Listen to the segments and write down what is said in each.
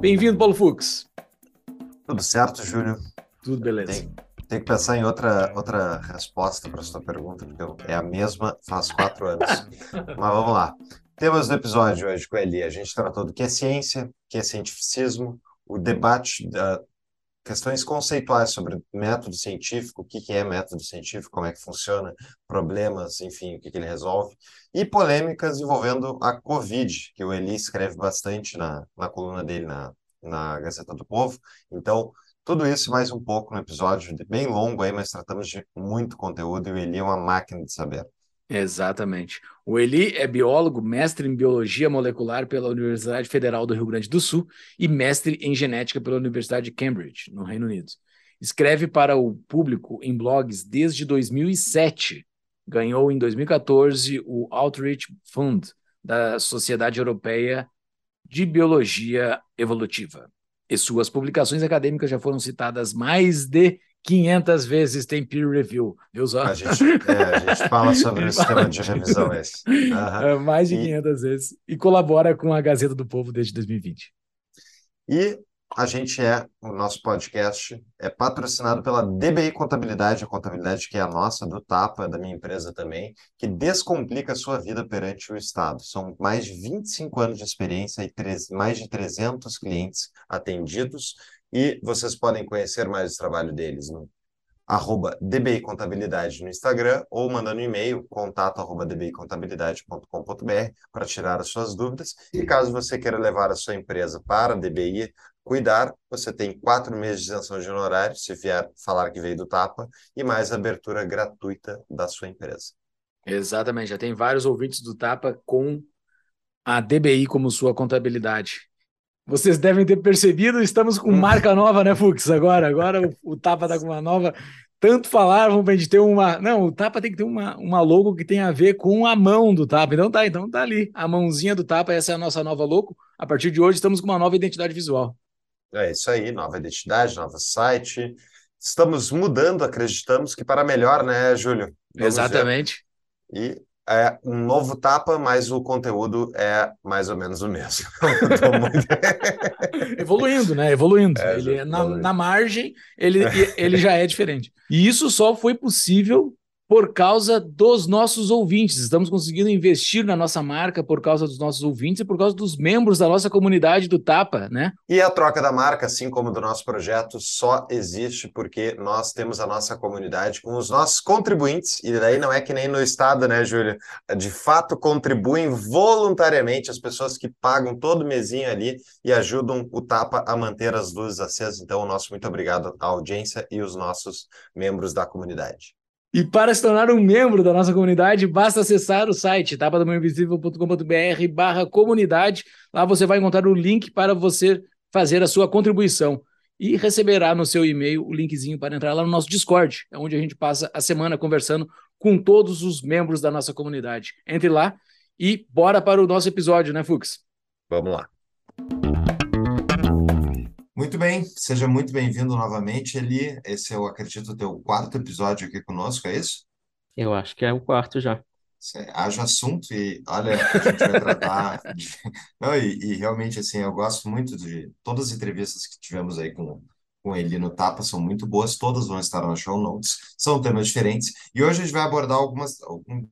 Bem-vindo, Paulo Fux. Tudo certo, Júlio? Tudo beleza. Tem, tem que pensar em outra, outra resposta para a sua pergunta, porque é a mesma faz quatro anos. Mas vamos lá. Temos no episódio hoje com a Eli, a gente tratou do que é ciência, o que é cientificismo, o debate da, questões conceituais sobre método científico, o que, que é método científico, como é que funciona, problemas, enfim, o que, que ele resolve, e polêmicas envolvendo a Covid, que o Eli escreve bastante na, na coluna dele na, na Gazeta do Povo. Então, tudo isso mais um pouco no episódio, bem longo aí, mas tratamos de muito conteúdo e o Eli é uma máquina de saber. Exatamente. O Eli é biólogo, mestre em biologia molecular pela Universidade Federal do Rio Grande do Sul e mestre em genética pela Universidade de Cambridge, no Reino Unido. Escreve para o público em blogs desde 2007. Ganhou em 2014 o Outreach Fund da Sociedade Europeia de Biologia Evolutiva. E suas publicações acadêmicas já foram citadas mais de 500 vezes tem peer review, só? A gente, é, a gente fala sobre o sistema de revisão esse. Uhum. mais de e... 500 vezes. E colabora com a Gazeta do Povo desde 2020. E a gente é, o nosso podcast é patrocinado pela DBI Contabilidade, a contabilidade que é a nossa, do Tapa, da minha empresa também, que descomplica a sua vida perante o Estado. São mais de 25 anos de experiência e mais de 300 clientes atendidos e vocês podem conhecer mais o trabalho deles no arroba DBI Contabilidade no Instagram ou mandando um e-mail, contato arroba dbicontabilidade.com.br para tirar as suas dúvidas. E caso você queira levar a sua empresa para a DBI cuidar, você tem quatro meses de isenção de honorário, se vier falar que veio do Tapa, e mais abertura gratuita da sua empresa. Exatamente, já tem vários ouvintes do Tapa com a DBI como sua contabilidade. Vocês devem ter percebido, estamos com marca nova, né, Fux? Agora, agora o, o Tapa tá com uma nova. Tanto falaram para a gente ter uma. Não, o Tapa tem que ter uma, uma logo que tem a ver com a mão do Tapa. Então tá, então tá ali. A mãozinha do Tapa, essa é a nossa nova logo. A partir de hoje, estamos com uma nova identidade visual. É isso aí, nova identidade, novo site. Estamos mudando, acreditamos que para melhor, né, Júlio? Vamos Exatamente. Ver. E é um novo tapa, mas o conteúdo é mais ou menos o mesmo. muito... evoluindo, né? Evoluindo. É, ele é na, na margem, ele, ele já é diferente. E isso só foi possível por causa dos nossos ouvintes. Estamos conseguindo investir na nossa marca por causa dos nossos ouvintes e por causa dos membros da nossa comunidade do Tapa, né? E a troca da marca, assim como do nosso projeto, só existe porque nós temos a nossa comunidade com os nossos contribuintes, e daí não é que nem no Estado, né, Júlia? De fato, contribuem voluntariamente as pessoas que pagam todo mesinho ali e ajudam o Tapa a manter as luzes acesas. Então, o nosso muito obrigado à audiência e os nossos membros da comunidade. E para se tornar um membro da nossa comunidade, basta acessar o site tapadamãoinvisível.com.br barra comunidade. Lá você vai encontrar o link para você fazer a sua contribuição. E receberá no seu e-mail o linkzinho para entrar lá no nosso Discord, é onde a gente passa a semana conversando com todos os membros da nossa comunidade. Entre lá e bora para o nosso episódio, né, Fux? Vamos lá. Muito bem, seja muito bem-vindo novamente, Eli. Esse é, eu acredito, o teu quarto episódio aqui conosco, é isso? Eu acho que é o quarto já. Haja assunto e, olha, a gente vai tratar de... Não, e, e, realmente, assim, eu gosto muito de todas as entrevistas que tivemos aí com, com ele no Tapa, são muito boas, todas vão estar nas show notes, são temas diferentes, e hoje a gente vai abordar algumas, algum,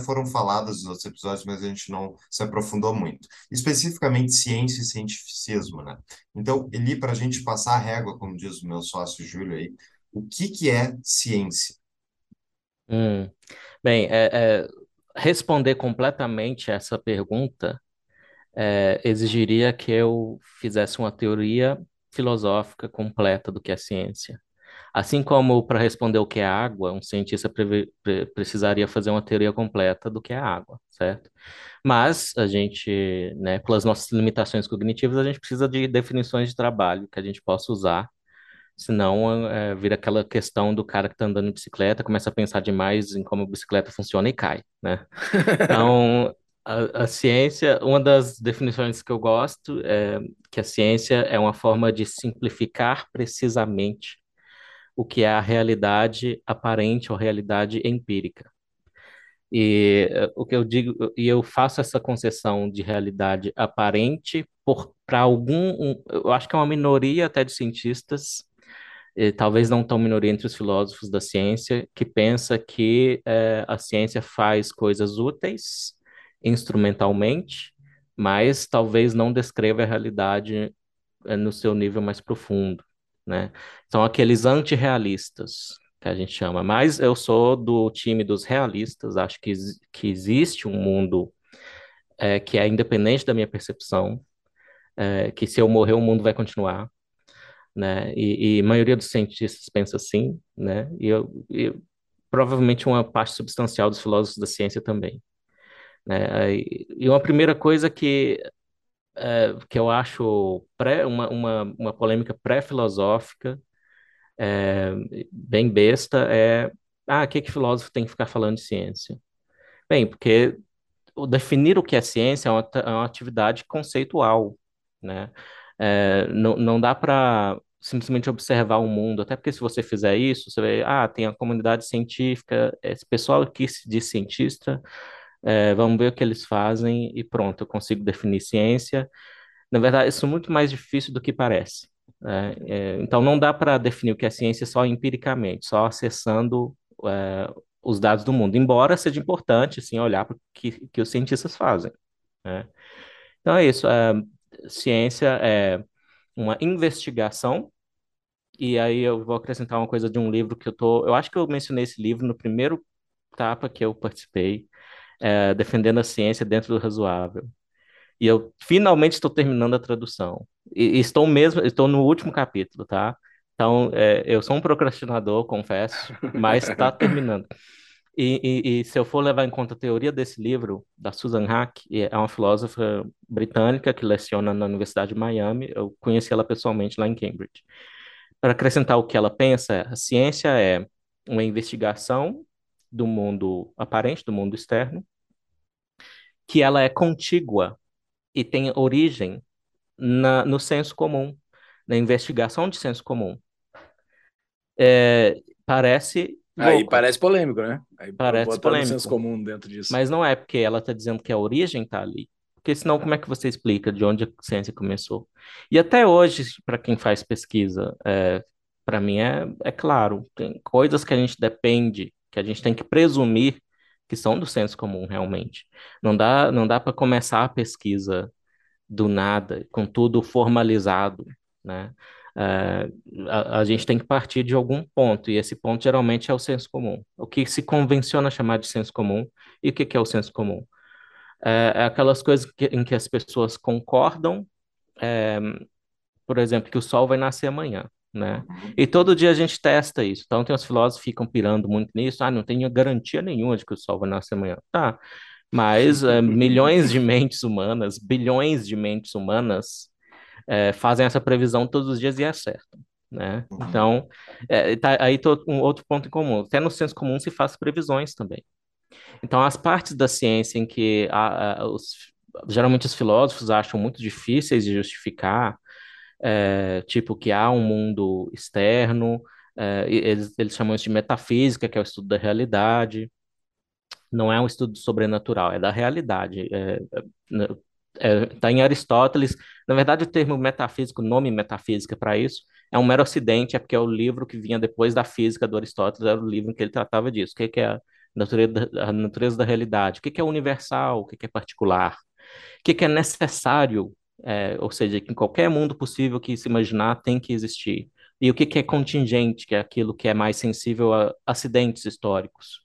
foram faladas nos outros episódios, mas a gente não se aprofundou muito. Especificamente ciência e cientificismo, né? Então, Eli, para a gente passar a régua, como diz o meu sócio Júlio aí, o que, que é ciência? Hum. Bem, é, é, responder completamente essa pergunta é, exigiria que eu fizesse uma teoria filosófica completa do que é ciência. Assim como para responder o que é água, um cientista pre pre precisaria fazer uma teoria completa do que é água, certo? Mas a gente, né, pelas nossas limitações cognitivas, a gente precisa de definições de trabalho que a gente possa usar, senão é, vira aquela questão do cara que está andando de bicicleta, começa a pensar demais em como a bicicleta funciona e cai, né? Então, a, a, ciência, uma das definições que eu gosto é que a ciência é uma forma de simplificar precisamente o que é a realidade aparente ou realidade empírica. E uh, o que eu digo, e eu faço essa concessão de realidade aparente para algum, um, eu acho que é uma minoria até de cientistas, talvez não tão minoria entre os filósofos da ciência, que pensa que eh, a ciência faz coisas úteis instrumentalmente, mas talvez não descreva a realidade eh, no seu nível mais profundo, né? São aqueles antirrealistas que a gente chama, mas eu sou do time dos realistas, acho que, que existe um mundo é, que é independente da minha percepção, é, que se eu morrer o mundo vai continuar, né? E, e, a maioria dos cientistas pensa assim, né? E, eu, provavelmente uma parte substancial dos filósofos da ciência também. Né? E uma primeira coisa que, é, que eu acho pré, uma, uma, uma polêmica pré-filosófica, é, bem besta, é ah, o que que filósofo tem que ficar falando de ciência? Bem, porque definir o que é ciência é uma, é uma atividade conceitual, né? É, não, não dá para simplesmente observar o mundo, até porque se você fizer isso, você vai, ah, tem a comunidade científica, esse pessoal se diz cientista, é, vamos ver o que eles fazem e pronto, eu consigo definir ciência. Na verdade, isso é muito mais difícil do que parece. Né? É, então, não dá para definir o que é ciência só empiricamente, só acessando é, os dados do mundo, embora seja importante, sim, olhar para o que, que os cientistas fazem. Né? Então, é isso. É, ciência é uma investigação e aí eu vou acrescentar uma coisa de um livro que eu tô. Eu acho que eu mencionei esse livro no primeiro tapa que eu participei, é, defendendo a ciência dentro do razoável. E eu finalmente estou terminando a tradução. E, e estou mesmo, estou no último capítulo, tá? Então, é, eu sou um procrastinador, confesso, mas está terminando. E, e, e, se eu for levar em conta a teoria desse livro, da Susan Hack, é uma filósofa britânica que leciona na Universidade de Miami, eu conheci ela pessoalmente lá em Cambridge. Para acrescentar o que ela pensa, a ciência é uma investigação do mundo aparente, do mundo externo, que ela é contígua e tem origem na, no senso comum, na investigação de senso comum. É, parece. Aí louco. parece polêmico, né? Aí parece polêmico. senso comum dentro disso. Mas não é porque ela está dizendo que a origem está ali. Porque senão, como é que você explica de onde a ciência começou? E até hoje, para quem faz pesquisa, é, para mim é, é claro, tem coisas que a gente depende, que a gente tem que presumir que são do senso comum realmente. Não dá, não dá para começar a pesquisa do nada, com tudo formalizado, né? Uh, a, a, gente tem que partir de algum ponto, e esse ponto geralmente é o senso comum. O que se convenciona chamar de senso comum, e o que, que é o senso comum? É, é aquelas coisas que, em que as pessoas concordam, é, por exemplo, que o sol vai nascer amanhã né? Uhum. E todo dia a gente testa isso. Então tem os filósofos que ficam pirando muito nisso. Ah, não tenho garantia nenhuma de que o sol vai nascer amanhã. Tá. Mas é, milhões de mentes humanas, bilhões de mentes humanas é, fazem essa previsão todos os dias e acertam. Né? Uhum. Então, é, tá, aí tô, um outro ponto em comum. Até no senso comum se faz previsões também. Então, as partes da ciência em que a, a, os, geralmente os filósofos acham muito difíceis de justificar, é, tipo que há um mundo externo, é, eles, eles chamam isso de metafísica, que é o estudo da realidade. Não é um estudo sobrenatural, é da realidade. É, é, tá em Aristóteles. Na verdade, o termo metafísico, o nome metafísica para isso, é um mero ocidente, é porque é o livro que vinha depois da física do Aristóteles, era o livro em que ele tratava disso. O que, que é a natureza, a natureza da realidade? O que, que é universal? O que, que é particular? O que, que é necessário é, ou seja, que em qualquer mundo possível que se imaginar tem que existir. E o que, que é contingente, que é aquilo que é mais sensível a acidentes históricos.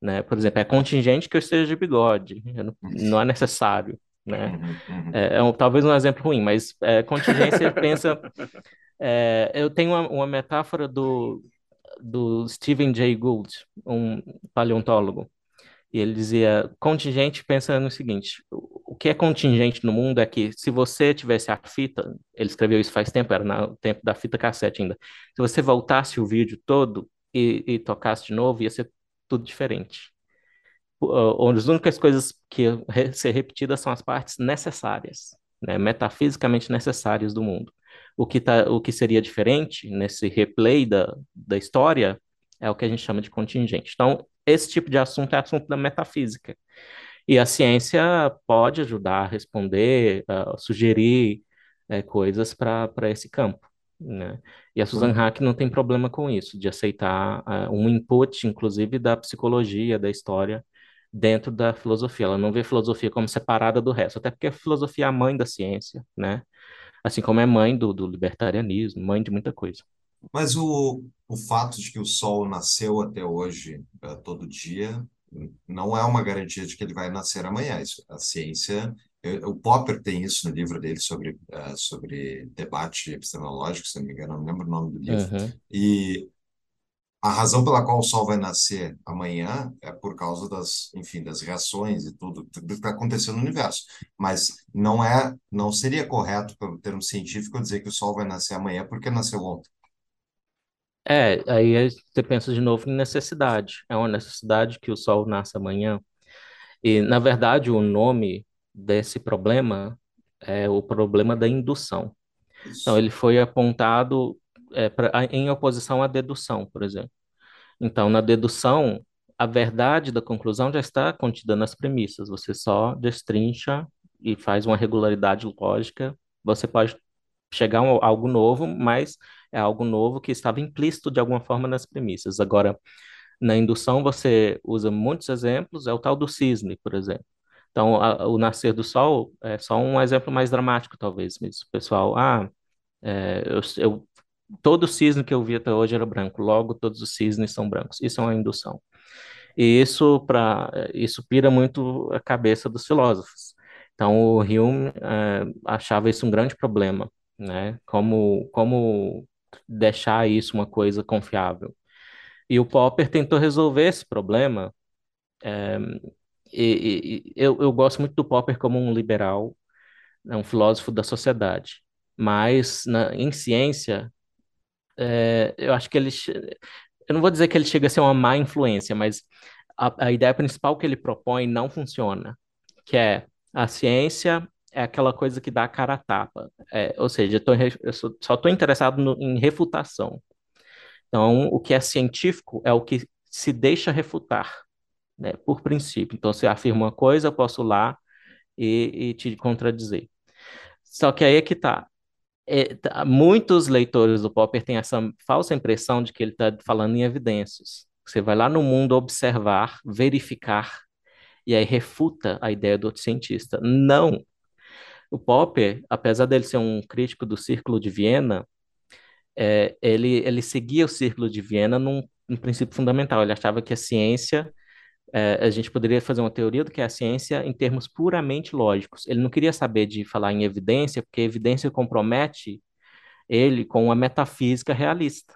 Né? Por exemplo, é contingente que eu esteja de bigode, não, não é necessário. né? Uhum, uhum. É, é um- talvez um exemplo ruim, mas é, contingência pensa. é, eu tenho uma, uma metáfora do, do Stephen Jay Gould, um paleontólogo, e ele dizia: contingente pensa no seguinte: o que é contingente no mundo é que se você tivesse a fita, ele escreveu isso faz tempo, era no tempo da fita cassete ainda. Se você voltasse o vídeo todo e, e tocasse de novo, ia ser tudo diferente. O- As únicas coisas que ser repetidas são as partes necessárias, né, metafisicamente necessárias do mundo. O que tá, o que seria diferente nesse replay da, da história é o que a gente chama de contingente. Então, esse tipo de assunto é assunto da metafísica. E a ciência pode ajudar a responder, a sugerir eh, coisas para esse campo, né? E a Susan Hack não tem problema com isso, de aceitar ah, um input, inclusive, da psicologia, da história, dentro da filosofia. Ela não vê filosofia como separada do resto, até porque a filosofia é a mãe da ciência, né? Assim como é mãe do, do libertarianismo, mãe de muita coisa. Mas o, o fato de que o Sol nasceu até hoje, eh, todo dia, não é uma garantia de que ele vai nascer amanhã. Isso, a ciência. eh, O Popper tem isso no livro dele sobre, eh, sobre debate epistemológico, se não me engano, não lembro o nome do livro. Uhum. E a razão pela qual o Sol vai nascer amanhã é por causa das, enfim, das reações e tudo, tudo que está acontecendo no universo. Mas não é, não seria correto, pelo termo científico, dizer que o Sol vai nascer amanhã porque nasceu ontem. É, aí você pensa de novo em necessidade. É uma necessidade que o Sol nasça amanhã. E, na verdade, o nome desse problema é o problema da indução. Então, ele foi apontado é, pra- em oposição à dedução, por exemplo. Então, na dedução, a verdade da conclusão já está contida nas premissas. Você só destrincha e faz uma regularidade lógica. Você pode chegar a algo novo, mas é algo novo que estava implícito de alguma forma nas premissas. Agora, na indução, você usa muitos exemplos, é o tal do cisne, por exemplo. Então, a- o nascer do sol é só um exemplo mais dramático, talvez. Mas o pessoal, ah, é, eu, eu- todo cisne que eu vi até hoje era branco, logo todos os cisnes são brancos. Isso é uma indução. E isso, pra, isso pira muito a cabeça dos filósofos. Então, o Hume eh, achava isso um grande problema, né? Como, como deixar isso uma coisa confiável. E o Popper tentou resolver esse problema. eh, e, e- eu, eu gosto muito do Popper como um liberal, né, um filósofo da sociedade. Mas na, em ciência, eh, eu acho que ele eu não vou dizer que ele chega a ser uma má influência, mas a, a ideia principal que ele propõe não funciona, que é a ciência é aquela coisa que dá a cara a tapa. É, ou seja, eu, tô eu só estou interessado no- em refutação. Então, o que é científico é o que se deixa refutar, né, por princípio. Então, se afirma uma coisa, eu posso lá e, e te contradizer. Só que aí é que tá é, tá- muitos leitores do Popper têm essa falsa impressão de que ele está falando em evidências. Você vai lá no mundo observar, verificar, e aí refuta a ideia do outro cientista. Não. O Popper, apesar dele ser um crítico do Círculo de Viena, é, ele, ele seguia o Círculo de Viena num, num princípio fundamental. Ele achava que a ciência, é, a gente poderia fazer uma teoria do que é a ciência em termos puramente lógicos. Ele não queria saber de falar em evidência, porque evidência compromete ele com uma metafísica realista,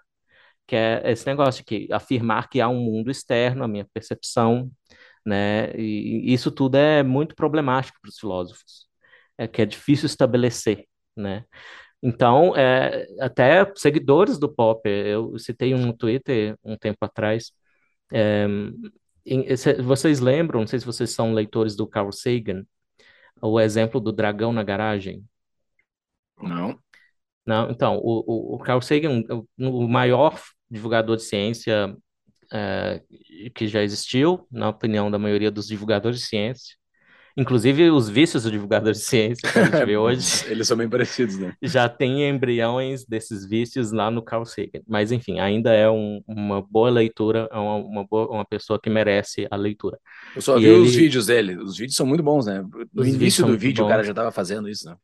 que é esse negócio que afirmar que há um mundo externo, a minha percepção, né? E isso tudo é muito problemático para os filósofos, é que é difícil estabelecer, né? Então, é, até seguidores do Popper, eu citei um no Twitter um tempo atrás, é, vocês lembram, não sei se vocês são leitores do Carl Sagan, o exemplo do dragão na garagem. Não. Não, então, o, o, o Carl Sagan, o, o maior divulgador de ciência eh, que já existiu, na opinião da maioria dos divulgadores de ciência, inclusive os vícios dos divulgadores de ciência que a gente vê hoje, Eles são bem parecidos, né? já tem embriões desses vícios lá no Carl Sagan. Mas, enfim, ainda é um- uma boa leitura, é uma, uma, boa, uma pessoa que merece a leitura. Eu só E vi os ele- vídeos dele. Os vídeos são muito bons, né? No Os início do vídeo, o cara bons. já estava fazendo isso, né?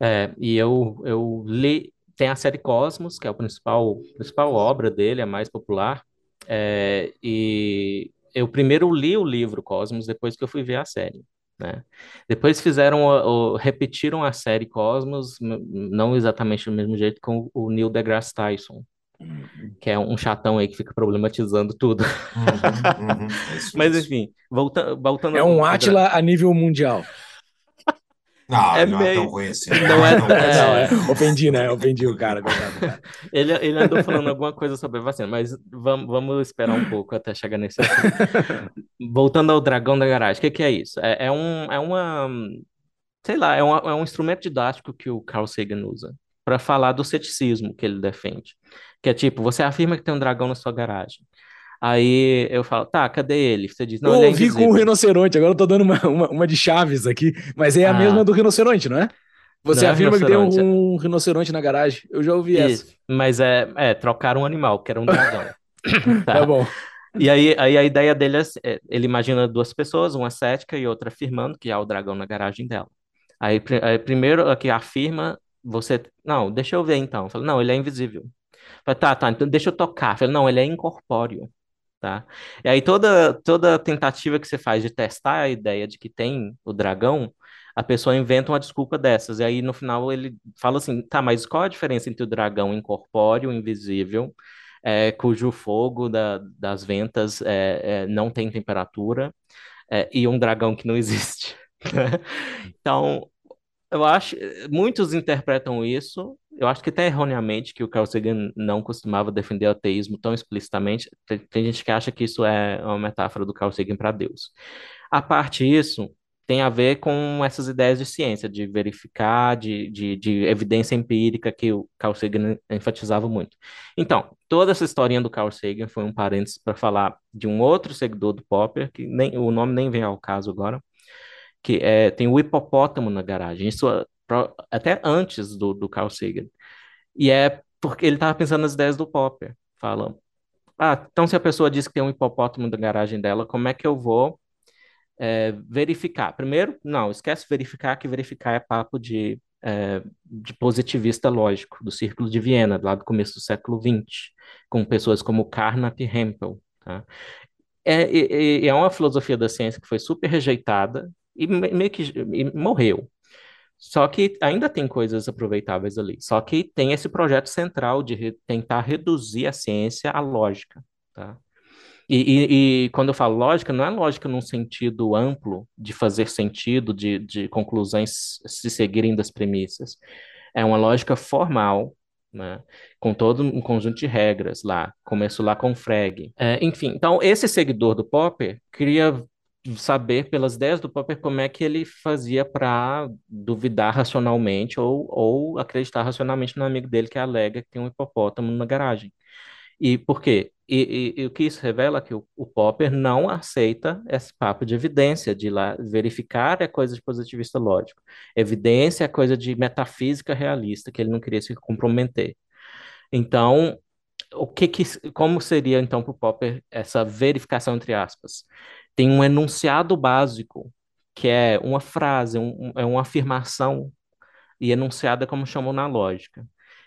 É, e eu, eu li, tem a série Cosmos, que é a principal, principal obra dele, a mais popular, é, e eu primeiro li o livro Cosmos, depois que eu fui ver a série, né? Depois fizeram, o, o, repetiram a série Cosmos, não exatamente do mesmo jeito, com o Neil deGrasse Tyson, uhum. que é um chatão aí que fica problematizando tudo. Uhum, uhum. É Mas enfim, volta, voltando... É um Atila a nível mundial. Não, é não meio... é tão ruim assim. Não é, não, é... é... Ofendi, né? Ofendi o cara. ele, ele andou falando alguma coisa sobre vacina, mas vamos, vamos esperar um pouco até chegar nesse assunto. Voltando ao dragão da garagem, o que, que é isso? É, é, um, é uma. Sei lá, é um, é um instrumento didático que o Carl Sagan usa para falar do ceticismo que ele defende. Que é tipo, você afirma que tem um dragão na sua garagem. Aí eu falo, tá, cadê ele? Você diz, não, eu ele é ouvi com o rinoceronte, agora eu tô dando uma, uma, uma de chaves aqui, mas é a ah. mesma do rinoceronte, não é? Você não é afirma é que tem um, um, rinoceronte na garagem. Eu já ouvi Isso, essa. Mas é, é trocar um animal, que era um dragão. tá. tá bom. E aí, aí a ideia dele é, é, ele imagina duas pessoas, uma cética e outra afirmando que há o dragão na garagem dela. Aí, aí primeiro aqui afirma, você, não, deixa eu ver então. Fala, não, ele é invisível. Fala, tá, tá, então deixa eu tocar. Fala, não, ele é incorpóreo tá? E aí toda, toda tentativa que você faz de testar a ideia de que tem o dragão, a pessoa inventa uma desculpa dessas. E aí no final ele fala assim, tá, mas qual a diferença entre o dragão incorpóreo, invisível, é, cujo fogo da, das ventas é, é, não tem temperatura, é, e um dragão que não existe? então, eu acho, muitos interpretam isso eu acho que até erroneamente que o Carl Sagan não costumava defender o ateísmo tão explicitamente. Tem, tem gente que acha que isso é uma metáfora do Carl Sagan para Deus. A parte disso tem a ver com essas ideias de ciência, de verificar, de, de, de evidência empírica que o Carl Sagan enfatizava muito. Então, toda essa historinha do Carl Sagan foi um parênteses para falar de um outro seguidor do Popper, que nem, o nome nem vem ao caso agora, que é, tem o hipopótamo na garagem. Isso até antes do, do Carl Sagan. E é porque ele estava pensando nas ideias do Popper. Fala, ah, então se a pessoa diz que tem um hipopótamo na garagem dela, como é que eu vou é, verificar? Primeiro, não, esquece verificar, que verificar é papo de, é, de positivista lógico, do Círculo de Viena, lá do começo do século XX, com pessoas como Carnap e Hempel. Tá? É, é, é uma filosofia da ciência que foi super rejeitada e meio que e morreu. Só que ainda tem coisas aproveitáveis ali. Só que tem esse projeto central de re tentar reduzir a ciência à lógica, tá? E, e, e, quando eu falo lógica, não é lógica num sentido amplo, de fazer sentido, de, de conclusões se seguirem das premissas. É uma lógica formal, né? com todo um conjunto de regras lá. Começo lá com Frege. É, enfim, então esse seguidor do Popper queria saber pelas ideias do Popper como é que ele fazia para duvidar racionalmente ou, ou acreditar racionalmente no amigo dele que alega que tem um hipopótamo na garagem. E por quê? E, e, e o que isso revela é que o, o, Popper não aceita esse papo de evidência, de lá verificar é coisa de positivista lógico. Evidência é coisa de metafísica realista, que ele não queria se comprometer. Então, o que, que como seria então para o Popper essa verificação entre aspas? Tem um enunciado básico, que é uma frase, um, é uma afirmação, e enunciado é como chamam na lógica.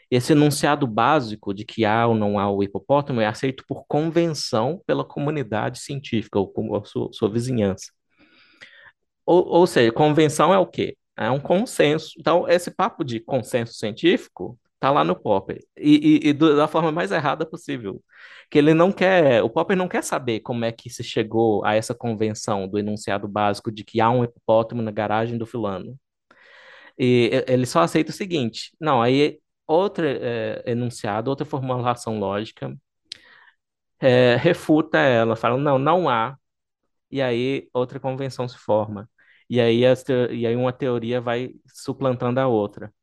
Esse enunciado básico de que há ou não há o hipopótamo é aceito por convenção pela comunidade científica ou a sua, sua vizinhança. Ou, ou seja, convenção é o quê? É um consenso. Então, esse papo de consenso científico Tá lá no Popper. E, e, e da forma mais errada possível. Que ele não quer. O Popper não quer saber como é que se chegou a essa convenção do enunciado básico de que há um hipopótamo na garagem do fulano. E ele só aceita o seguinte: não, aí outro é, enunciado, outra formulação lógica, é, refuta ela, fala, não, não há. E aí outra convenção se forma. E aí, as, e aí uma teoria vai suplantando a outra.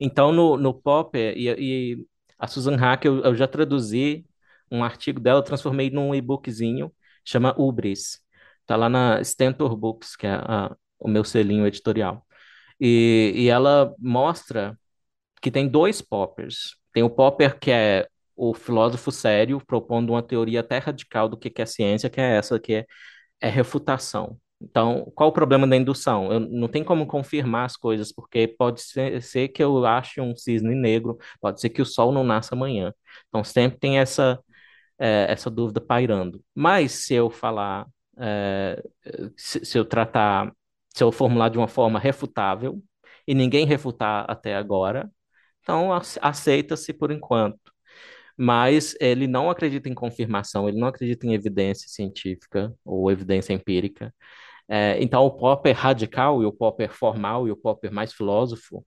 Então, no, no Popper, e, e a Susan Hack, eu, eu, já traduzi um artigo dela, transformei num e-bookzinho, chama Ubris. Está lá na Stentor Books, que é a, o meu selinho editorial. E, e ela mostra que tem dois Poppers. Tem o Popper, que é o filósofo sério, propondo uma teoria até radical do que é ciência, que é essa, que é, é refutação. Então, qual o problema da indução? Eu não tem como confirmar as coisas, porque pode ser, ser, que eu ache um cisne negro, pode ser que o sol não nasça amanhã. Então, sempre tem essa, é, essa dúvida pairando. Mas, se eu falar é, se, se eu tratar, se eu formular de uma forma refutável, e ninguém refutar até agora, então aceita-se por enquanto. Mas ele não acredita em confirmação, ele não acredita em evidência científica ou evidência empírica. É, então, o Popper radical e o Popper formal e o Popper mais filósofo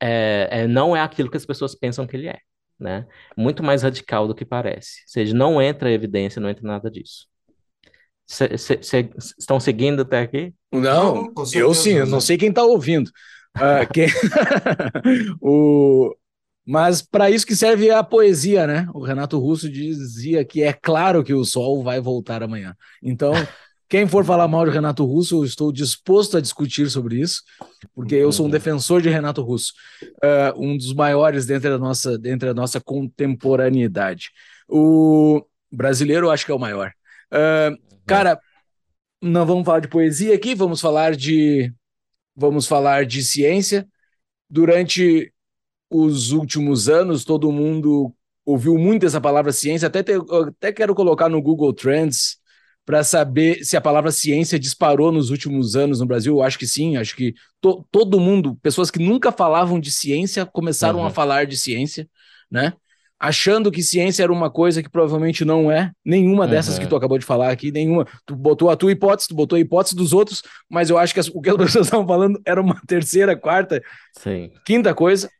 é, é, não é aquilo que as pessoas pensam que ele é, né? Muito mais radical do que parece. Ou seja, não entra evidência, não entra nada disso. Estão seguindo até aqui? Não, eu sim, eu não sei quem está ouvindo. Uh, quem... o... Mas para isso que serve a poesia, né? O Renato Russo dizia que é claro que o sol vai voltar amanhã. Então, quem for falar mal de Renato Russo, eu estou disposto a discutir sobre isso, porque eu sou um uhum. defensor de Renato Russo, uh, um dos maiores dentro da nossa, dentro da nossa contemporaneidade. O brasileiro, eu acho que é o maior. Uh, cara, não vamos falar de poesia aqui, vamos falar de, vamos falar de ciência. Durante os últimos anos, todo mundo ouviu muito essa palavra ciência. Até, te, até quero colocar no Google Trends para saber se a palavra ciência disparou nos últimos anos no Brasil. Eu acho que sim, acho que to, todo mundo, pessoas que nunca falavam de ciência, começaram uhum. a falar de ciência, né? Achando que ciência era uma coisa que provavelmente não é, nenhuma dessas uhum. que tu acabou de falar aqui, nenhuma. Tu botou a tua hipótese, tu botou a hipótese dos outros, mas eu acho que as, o que as pessoas estavam falando era uma terceira, quarta, sim. quinta coisa.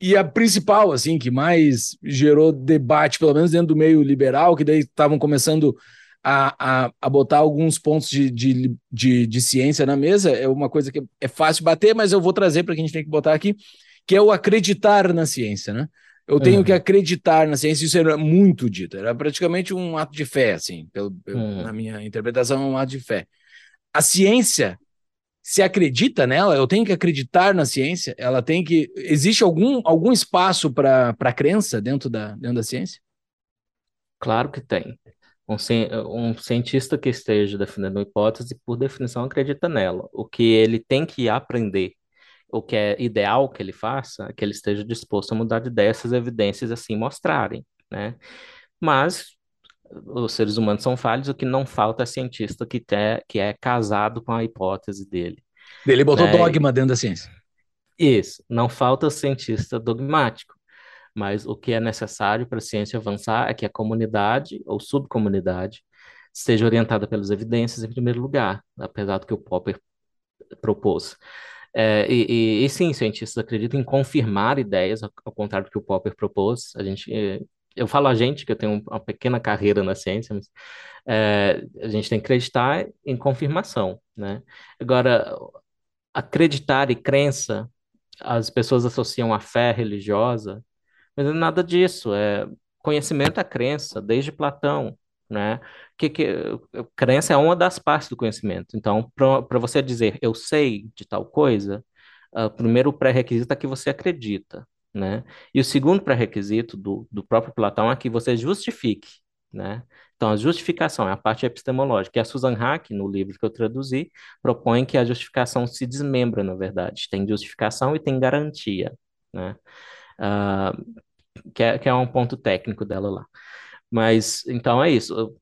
E a principal, assim, que mais gerou debate, pelo menos dentro do meio liberal, que daí estavam começando a, a, a botar alguns pontos de, de, de, de, ciência na mesa. É uma coisa que é fácil bater, mas eu vou trazer para que a gente tem que botar aqui, que é o acreditar na ciência, né? Eu tenho uhum. que acreditar na ciência, isso era muito dito, era praticamente um ato de fé, assim, pelo, uhum. na minha interpretação, é um ato de fé. A ciência se acredita nela, eu tenho que acreditar na ciência, ela tem que. Existe algum, algum espaço para crença dentro da, dentro da ciência? Claro que tem. Um, um cientista que esteja defendendo uma hipótese, por definição, acredita nela. O que ele tem que aprender, o que é ideal que ele faça, é que ele esteja disposto a mudar de ideia, essas evidências assim mostrarem, né? Mas os seres humanos são falhos, o que não falta é cientista que, te, que é casado com a hipótese dele. Ele botou né? dogma dentro da ciência. Isso, não falta cientista dogmático. Mas o que é necessário para a ciência avançar é que a comunidade ou subcomunidade seja orientada pelas evidências em primeiro lugar, apesar do que o Popper propôs. É, e, e, e, sim, cientistas acreditam em confirmar ideias, ao, contrário do que o Popper propôs. A gente, é, eu falo a gente, que eu tenho uma pequena carreira na ciência, mas é, a gente tem que acreditar em confirmação, né? Agora, acreditar e crença, as pessoas associam a fé religiosa mas é nada disso, é conhecimento é crença, desde Platão, né? Que, que crença é uma das partes do conhecimento. Então, para você dizer eu sei de tal coisa, uh, o primeiro pré-requisito é que você acredita, né? E o segundo pré-requisito do, do próprio Platão é que você justifique, né? Então, a justificação é a parte epistemológica. E a Susan Hack, no livro que eu traduzi, propõe que a justificação se desmembra, na verdade. Tem justificação e tem garantia, né? Uh, que é, que é um ponto técnico dela lá. Mas, então é isso.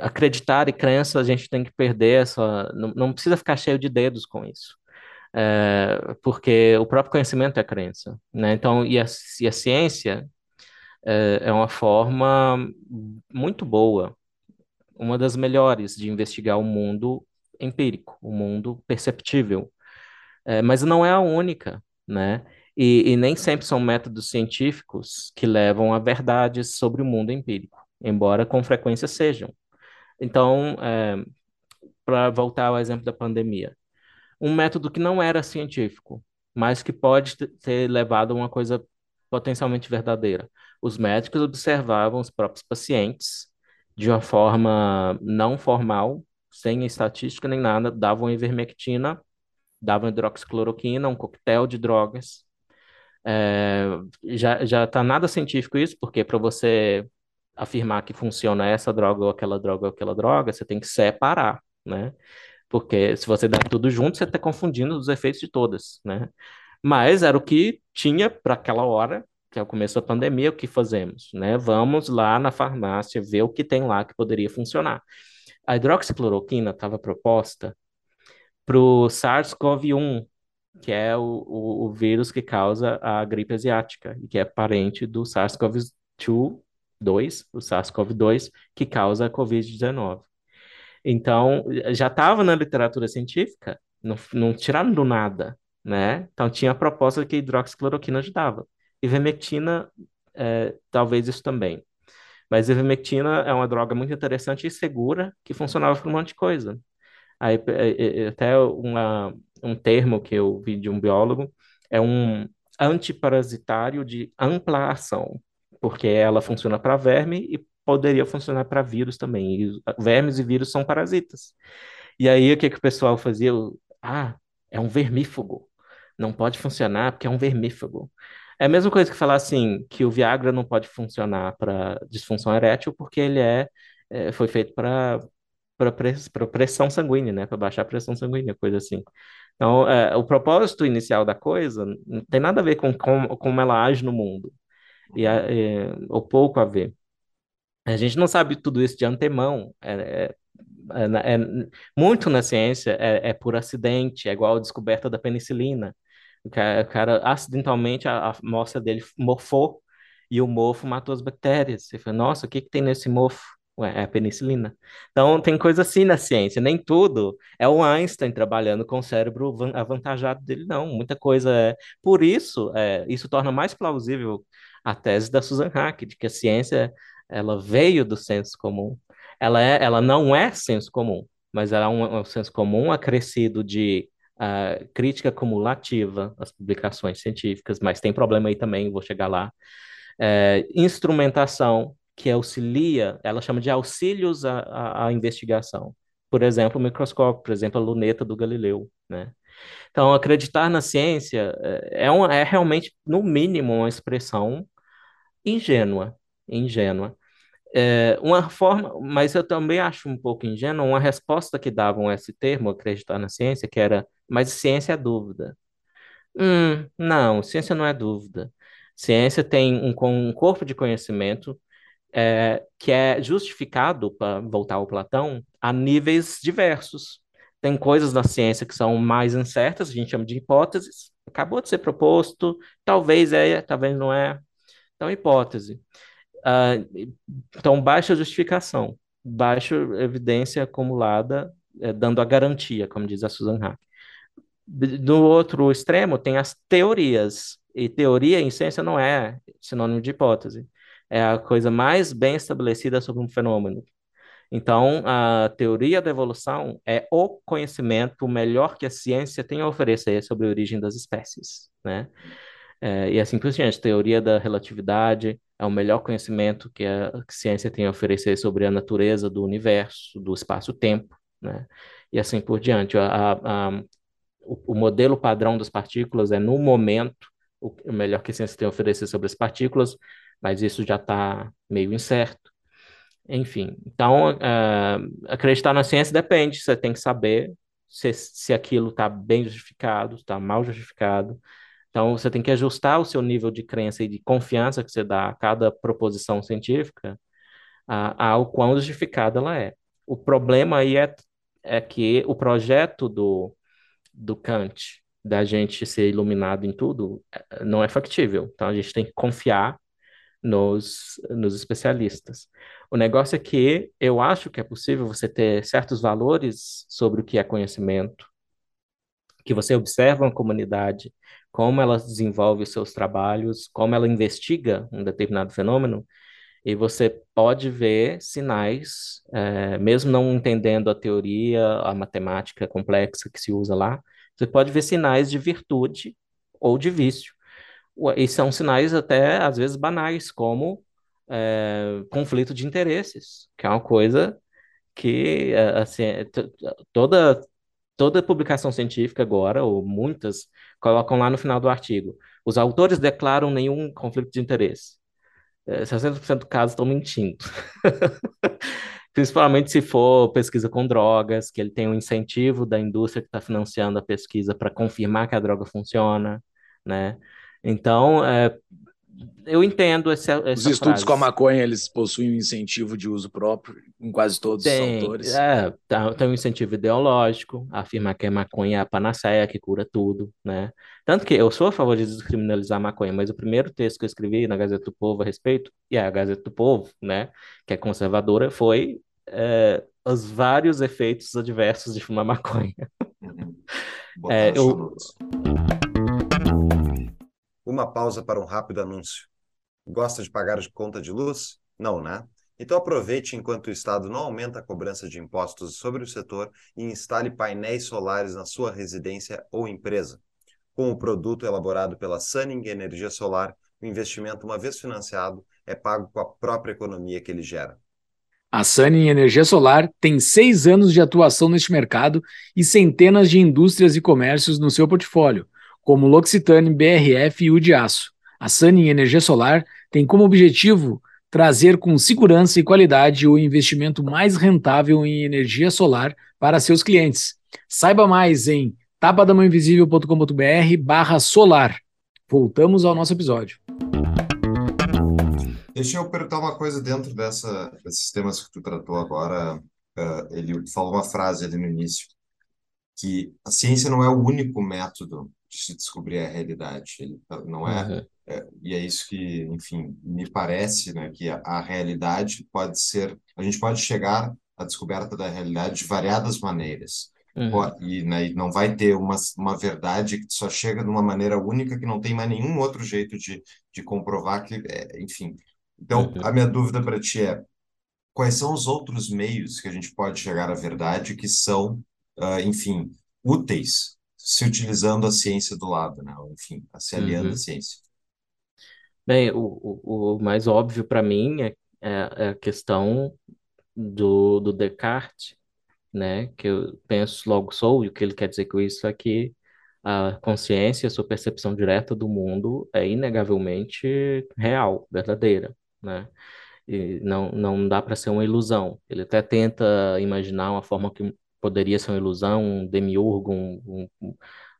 Acreditar e crença, a gente tem que perder essa. Não, não precisa ficar cheio de dedos com isso. É, porque o próprio conhecimento é crença, né? Então, e a, e a ciência é, é uma forma muito boa, uma das melhores de investigar o mundo empírico, o mundo perceptível. É, mas não é a única, né? E, e, nem sempre são métodos científicos que levam a verdades sobre o mundo empírico, embora com frequência sejam. Então, é, para voltar ao exemplo da pandemia, um método que não era científico, mas que pode ter levado a uma coisa potencialmente verdadeira. Os médicos observavam os próprios pacientes de uma forma não formal, sem estatística nem nada, davam ivermectina, davam hidroxicloroquina, um coquetel de drogas, é, já já está nada científico isso, porque para você afirmar que funciona essa droga ou aquela droga ou aquela droga, você tem que separar, né? Porque se você der tudo junto, você está confundindo os efeitos de todas, né? Mas era o que tinha para aquela hora, que é o começo da pandemia, o que fazemos, né? Vamos lá na farmácia ver o que tem lá que poderia funcionar. A hidroxicloroquina estava proposta para o SARS-CoV-1, que é o, o, o, vírus que causa a gripe asiática e que é parente do SARS-CoV-2, 2, o SARS-CoV-2, que causa a COVID-19. Então, já estava na literatura científica, não, não tiraram do nada, né? Então, tinha a proposta que a hidroxicloroquina ajudava. Ivermectina, é, talvez isso também. Mas ivermectina é uma droga muito interessante e segura que funcionava para um monte de coisa. Aí, é, é, até uma, um termo que eu vi de um biólogo é um antiparasitário de ampla ação, porque ela funciona para verme e poderia funcionar para vírus também. E vermes e vírus são parasitas. E aí o que, que o pessoal fazia? Ah, é um vermífugo. Não pode funcionar porque é um vermífugo. É a mesma coisa que falar assim, que o Viagra não pode funcionar para disfunção erétil porque ele é, é foi feito para para pressão sanguínea, né? Para baixar a pressão sanguínea, coisa assim. Então, é, o propósito inicial da coisa não tem nada a ver com como, como ela age no mundo, e, é, ou pouco a ver. A gente não sabe tudo isso de antemão. É, é, é, é muito na ciência é, é, por acidente, é igual a descoberta da penicilina. O cara, o cara acidentalmente, a, a amostra dele morfou e o mofo matou as bactérias. Você fala, nossa, o que, que tem nesse mofo? Ué, é a penicilina. Então, tem coisa assim na ciência. Nem tudo é o Einstein trabalhando com o cérebro avantajado dele, não. Muita coisa é. Por isso, é, isso torna mais plausível a tese da Susan Haack, de que a ciência ela veio do senso comum. Ela, é, ela não é senso comum, mas ela é um, um senso comum acrescido de uh, crítica cumulativa às publicações científicas, mas tem problema aí também, vou chegar lá. É, instrumentação que auxilia, ela chama de auxílios à, à, à investigação. Por exemplo, o microscópio, por exemplo, a luneta do Galileu, né? Então, acreditar na ciência é, é, é realmente, no mínimo, uma expressão ingênua, ingênua. É, uma forma, mas eu também acho um pouco ingênua uma resposta que davam a esse termo, acreditar na ciência, que era, mas ciência é dúvida. Hum, não, ciência não é dúvida. Ciência tem um, um corpo de conhecimento é, que é justificado, para voltar ao Platão, a níveis diversos. Tem coisas na ciência que são mais incertas, a gente chama de hipóteses, acabou de ser proposto, talvez é, talvez não é. Então, hipótese. Uh, então, baixa justificação, baixa evidência acumulada, é, dando a garantia, como diz a Susan Hack. No outro extremo, tem as teorias, e teoria em ciência não é sinônimo de hipótese, é a coisa mais bem estabelecida sobre um fenômeno. Então, a teoria da evolução é o conhecimento melhor que a ciência tem a oferecer sobre a origem das espécies, né? É, e assim por diante, teoria da relatividade é o melhor conhecimento que a ciência tem a oferecer sobre a natureza do universo, do espaço-tempo, né? E assim por diante. A, a, o, o, modelo padrão das partículas é, no momento, o melhor que a ciência tem a oferecer sobre as partículas, mas isso já está meio incerto. Enfim, então, uh, acreditar na ciência depende, você tem que saber se, se aquilo está bem justificado, está mal justificado, então, você tem que ajustar o seu nível de crença e de confiança que você dá a cada proposição científica a, ao quão justificada ela é. O problema aí é, é que o projeto do, do Kant, da gente ser iluminado em tudo, é, não é factível. Então, a gente tem que confiar nos, nos especialistas. O negócio é que eu acho que é possível você ter certos valores sobre o que é conhecimento, que você observa uma comunidade, como ela desenvolve os seus trabalhos, como ela investiga um determinado fenômeno, e você pode ver sinais, é, mesmo não entendendo a teoria, a matemática complexa que se usa lá, você pode ver sinais de virtude ou de vício. E são sinais até, às vezes, banais, como é, conflito de interesses, que é uma coisa que, é, assim, toda toda publicação científica agora, ou muitas, colocam lá no final do artigo. Os autores declaram nenhum conflito de interesse. É, 60% dos casos estão mentindo. Principalmente se for pesquisa com drogas, que ele tem um incentivo da indústria que está financiando a pesquisa para confirmar que a droga funciona, né? Então, é, eu entendo essa, essa Os estudos frase. com a maconha, eles possuem um incentivo de uso próprio em quase todos Tem, os autores. é, tá- tem um incentivo ideológico, afirmar que a maconha é a panaceia que cura tudo, né? Tanto que eu sou a favor de descriminalizar a maconha, mas o primeiro texto que eu escrevi na Gazeta do Povo a respeito, e a Gazeta do Povo, né, que é conservadora, foi é, os vários efeitos adversos de fumar maconha. Uhum. É, eu-. Uma pausa para um rápido anúncio. Gosta de pagar de conta de luz? Não, né? Então aproveite enquanto o Estado não aumenta a cobrança de impostos sobre o setor e instale painéis solares na sua residência ou empresa. Com o produto elaborado pela Sunning Energia Solar, o investimento, uma vez financiado, é pago com a própria economia que ele gera. A Sunny em Energia Solar tem seis anos de atuação neste mercado e centenas de indústrias e comércios no seu portfólio, como L'Occitane, BRF e o de Aço. A Sunny Energia Solar tem como objetivo trazer com segurança e qualidade o investimento mais rentável em energia solar para seus clientes. Saiba mais em tapadamãoinvisível.com.br barra solar. Voltamos ao nosso episódio. Deixa eu perguntar uma coisa dentro dessa, desses temas que tu tratou agora. ah, ele falou uma frase ali no início, que a ciência não é o único método se descobrir a realidade. Ele tá- não é, Uhum. é, e é isso que, enfim, me parece, né, que a, a realidade pode ser, a gente pode chegar à descoberta da realidade de variadas maneiras. Uhum. E, né, e não vai ter uma, uma verdade que só chega de uma maneira única, que não tem mais nenhum outro jeito de, de comprovar que, é, enfim. Então, Uhum. a minha dúvida para ti é, quais são os outros meios que a gente pode chegar à verdade que são, ah, enfim, úteis, se utilizando a ciência do lado, né? Enfim, se aliando Uhum. à ciência. Bem, o, o, o mais óbvio para mim é, é, é a questão do, do Descartes, né? Que eu penso logo sou, e o que ele quer dizer com isso é que a consciência, a sua percepção direta do mundo é inegavelmente real, verdadeira, né? E não, não dá para ser uma ilusão. Ele até tenta imaginar uma forma que poderia ser uma ilusão, um demiurgo, um, um,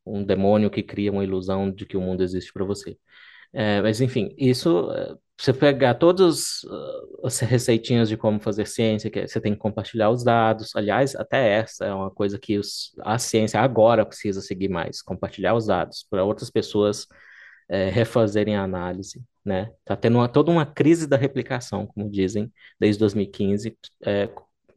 um demônio que cria uma ilusão de que o mundo existe para você. É, mas enfim, isso, é, você pegar todas uh, as receitinhas de como fazer ciência, que é- você tem que compartilhar os dados. Aliás, até essa é uma coisa que os- a ciência agora precisa seguir mais, compartilhar os dados para outras pessoas é, refazerem a análise, né? Tá tendo uma- toda uma crise da replicação, como dizem, desde 2015. É,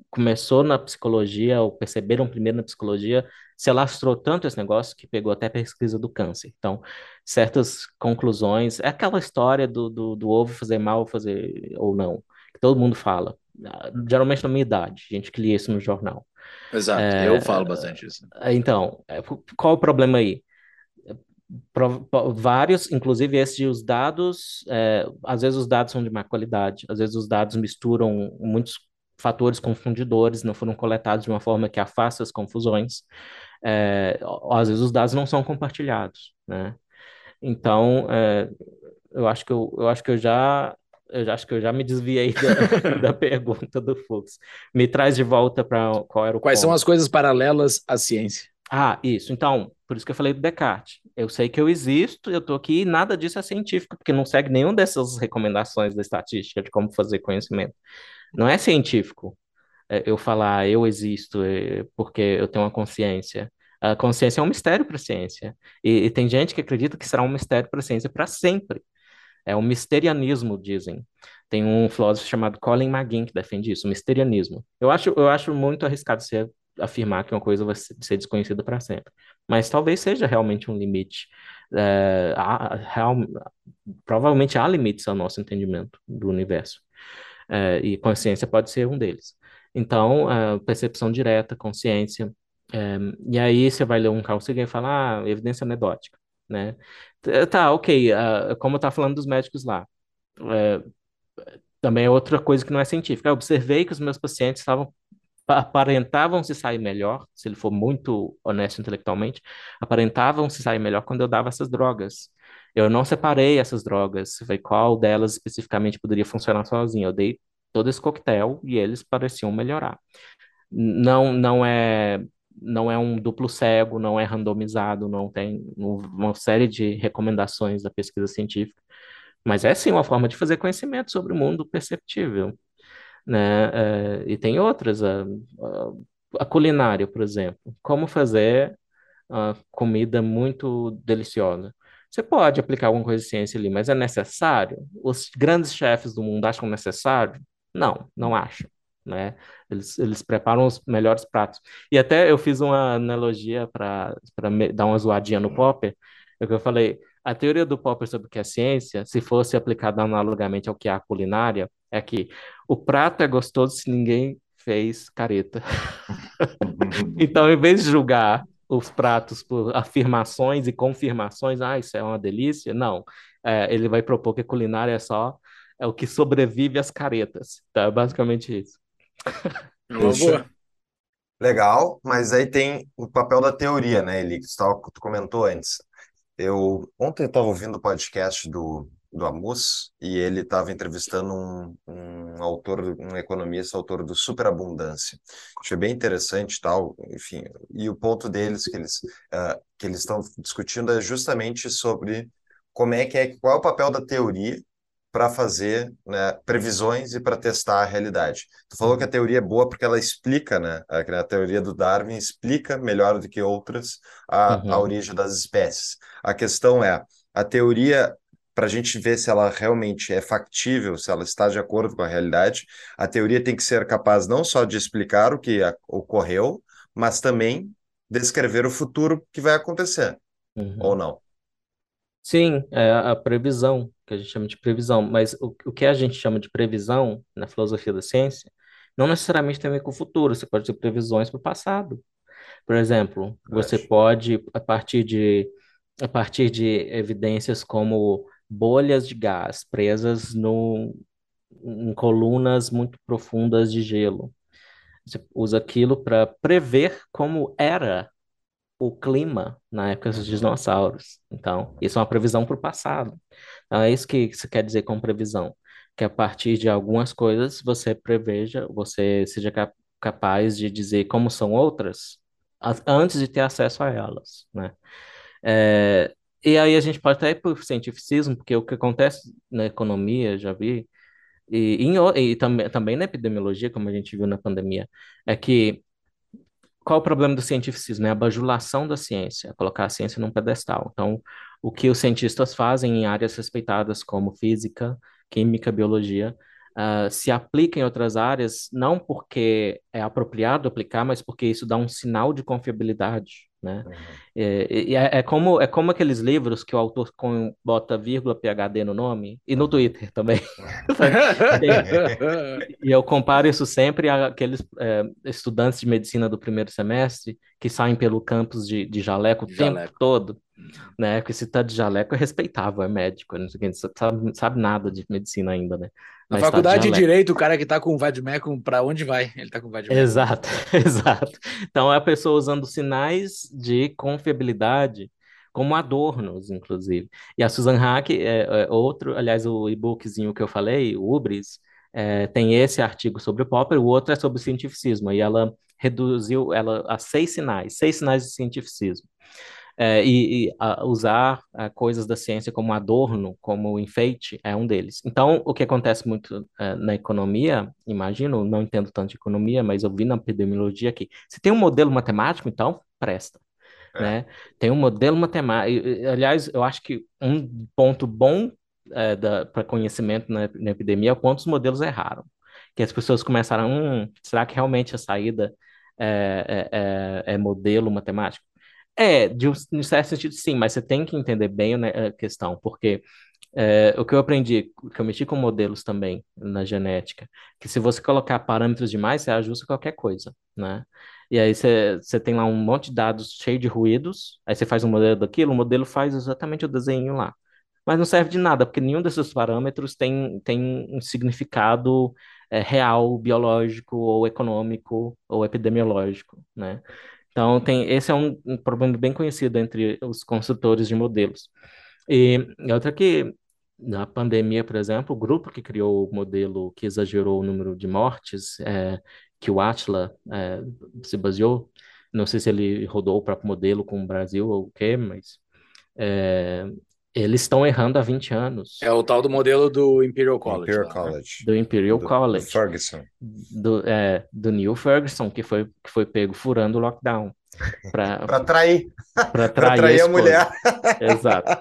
começou na psicologia, ou perceberam primeiro na psicologia, se alastrou tanto esse negócio que pegou até a pesquisa do câncer. Então, certas conclusões, é aquela história do, do, do ovo fazer mal fazer ou não, que todo mundo fala. Ah, Geralmente na minha idade, gente que lia isso no jornal. Exato, É, eu falo bastante isso. Então, é, qual o problema aí? Pro- pro- vários, inclusive esses de os dados, é, às vezes os dados são de má qualidade, às vezes os dados misturam muitos fatores confundidores, não foram coletados de uma forma que afasta as confusões, é, às vezes os dados não são compartilhados, né? Então, é, eu acho que eu, eu acho que eu já eu já acho que eu já me desviei da, da pergunta do Fux. Me traz de volta para qual era o Quais são ponto. as coisas paralelas à ciência? Ah, isso. Então, por isso que eu falei do Descartes. Eu sei que eu existo, eu tô aqui e nada disso é científico, porque não segue nenhuma dessas recomendações da estatística de como fazer conhecimento. Não é científico é, eu falar eu existo é, porque eu tenho uma consciência. A consciência é um mistério para a ciência. E, e tem gente que acredita que será um mistério para a ciência para sempre. É o misterianismo, dizem. Tem um filósofo chamado Colin McGinn que defende isso, o misterianismo. Eu acho, eu acho muito arriscado você afirmar que uma coisa vai ser desconhecida para sempre. Mas talvez seja realmente um limite. É, há- real- provavelmente há limites ao nosso entendimento do universo. É, e consciência pode ser um deles. Então, é, percepção direta, consciência. é, e aí você vai ler um Sagan e fala, ah, evidência anedótica, né? T- Tá, ok, ah, como eu estava falando dos médicos lá, também é outra coisa que não é científica. Eu observei que os meus pacientes estavam aparentavam se sair melhor, se ele for muito honesto intelectualmente, aparentavam se sair melhor quando eu dava essas drogas. Eu não separei essas drogas, falei qual delas especificamente poderia funcionar sozinha. Eu dei todo esse coquetel e eles pareciam melhorar. Não, não é, não é um duplo cego, não é randomizado, não tem uma série de recomendações da pesquisa científica Mas é sim uma forma de fazer conhecimento sobre o mundo perceptível, né? É, e tem outras, a, a, culinária, por exemplo. Como fazer comida muito deliciosa. Você pode aplicar alguma coisa de ciência ali, mas é necessário? Os grandes chefes do mundo acham necessário? Não, não acham, né? Eles, eles preparam os melhores pratos. E até eu fiz uma analogia para dar uma zoadinha no Popper, é que eu falei, a teoria do Popper sobre o que é ciência, se fosse aplicada analogamente ao que é a culinária, é que o prato é gostoso se ninguém fez careta. então, em vez de julgar os pratos por afirmações e confirmações, ah, isso é uma delícia, não. É, ele vai propor que a culinária é só é o que sobrevive às caretas. Tá? É basicamente isso. É uma boa. Legal, mas aí tem o papel da teoria, né, Eli, que tu comentou antes. Eu ontem eu estava ouvindo o podcast do, do Amus e ele estava entrevistando um, um autor, um economista, autor do Superabundância. Achei bem interessante tal, enfim. E o ponto deles que eles uh, que eles estão discutindo é justamente sobre como é que é qual é o papel da teoria para fazer né, previsões e para testar a realidade. Tu falou que a teoria é boa porque ela explica, né? A, a teoria do Darwin explica melhor do que outras a, uhum. a origem das espécies. A questão é, a teoria, para a gente ver se ela realmente é factível, se ela está de acordo com a realidade, a teoria tem que ser capaz não só de explicar o que ocorreu, mas também descrever o futuro que vai acontecer, uhum. ou não. Sim, é a previsão, que a gente chama de previsão, mas o, o que a gente chama de previsão na filosofia da ciência não necessariamente tem a ver com o futuro, você pode ter previsões para o passado. Por exemplo, você pode, a partir de a partir de evidências como bolhas de gás presas no, em colunas muito profundas de gelo. Você usa aquilo para prever como era o clima na época dos dinossauros. Então, isso é uma previsão para o passado. Então, é isso que você quer dizer com previsão. Que a partir de algumas coisas você preveja, você seja capaz de dizer como são outras antes de ter acesso a elas, né? É, e aí a gente pode até ir para o cientificismo, porque o que acontece na economia, já vi, e, e também, também na epidemiologia, como a gente viu na pandemia, é que qual o problema do cientificismo? É a bajulação da ciência, colocar a ciência num pedestal. Então, o que os cientistas fazem em áreas respeitadas como física, química, biologia, uh, se aplica em outras áreas, não porque é apropriado aplicar, mas porque isso dá um sinal de confiabilidade né? Uhum. É, é, é, como, é como aqueles livros que o autor com, bota vírgula PHD no nome, e no Twitter também. e, eu comparo isso sempre àqueles é, estudantes de medicina do primeiro semestre que saem pelo campus de, de jaleco o jaleco. tempo todo. Né? Porque se tá de jaleco é respeitável, é médico, não sei, sabe, sabe nada de medicina ainda, né? Na Mas faculdade tá de, de Direito, o cara que tá com o Vadmecum, para onde vai? Ele tá com o Vadmecum. Exato, exato. Então é a pessoa usando sinais de confiabilidade como adornos, inclusive. E a Susan Hack é, é outro, aliás, o e-bookzinho que eu falei, o Ubris, é, tem esse artigo sobre o Popper, o outro é sobre o cientificismo, e ela reduziu ela a seis sinais, seis sinais de cientificismo é, e, e a, usar a, é, coisas da ciência como adorno, como enfeite, é um deles. Então, o que acontece muito é, na economia, imagino, não entendo tanto de economia, mas eu vi na epidemiologia que se tem um modelo matemático, então presta. É. Né? Tem um modelo matemático. Aliás, eu acho que um ponto bom é, para conhecimento na, na, epidemia é o quanto os modelos erraram. Que as pessoas começaram, hum, será que realmente a saída é, é modelo matemático? É, de um, certo sentido, sim, mas você tem que entender bem né, a questão, porque é, o que eu aprendi, que eu mexi com modelos também na genética, que se você colocar parâmetros demais, você ajusta qualquer coisa, né? E aí você, tem lá um monte de dados cheio de ruídos, aí você faz um modelo daquilo, o modelo faz exatamente o desenho lá. Mas não serve de nada, porque nenhum desses parâmetros tem, tem um significado é, real, biológico, ou econômico, ou epidemiológico, né? Então, tem, esse é um, um problema bem conhecido entre os construtores de modelos. E outra que, na pandemia, por exemplo, o grupo que criou o modelo que exagerou o número de mortes, é, que o Atla é, se baseou, não sei se ele rodou o próprio modelo com o Brasil ou o quê, mas é, Eles estão errando há 20 anos. É o tal do modelo do Imperial College. Imperial lá, né? College. Do Imperial Do- do College. Ferguson. do, é, do Neil Ferguson, que foi, que foi pego furando o lockdown para Para atrair, para atrair a esposa. mulher. Exato.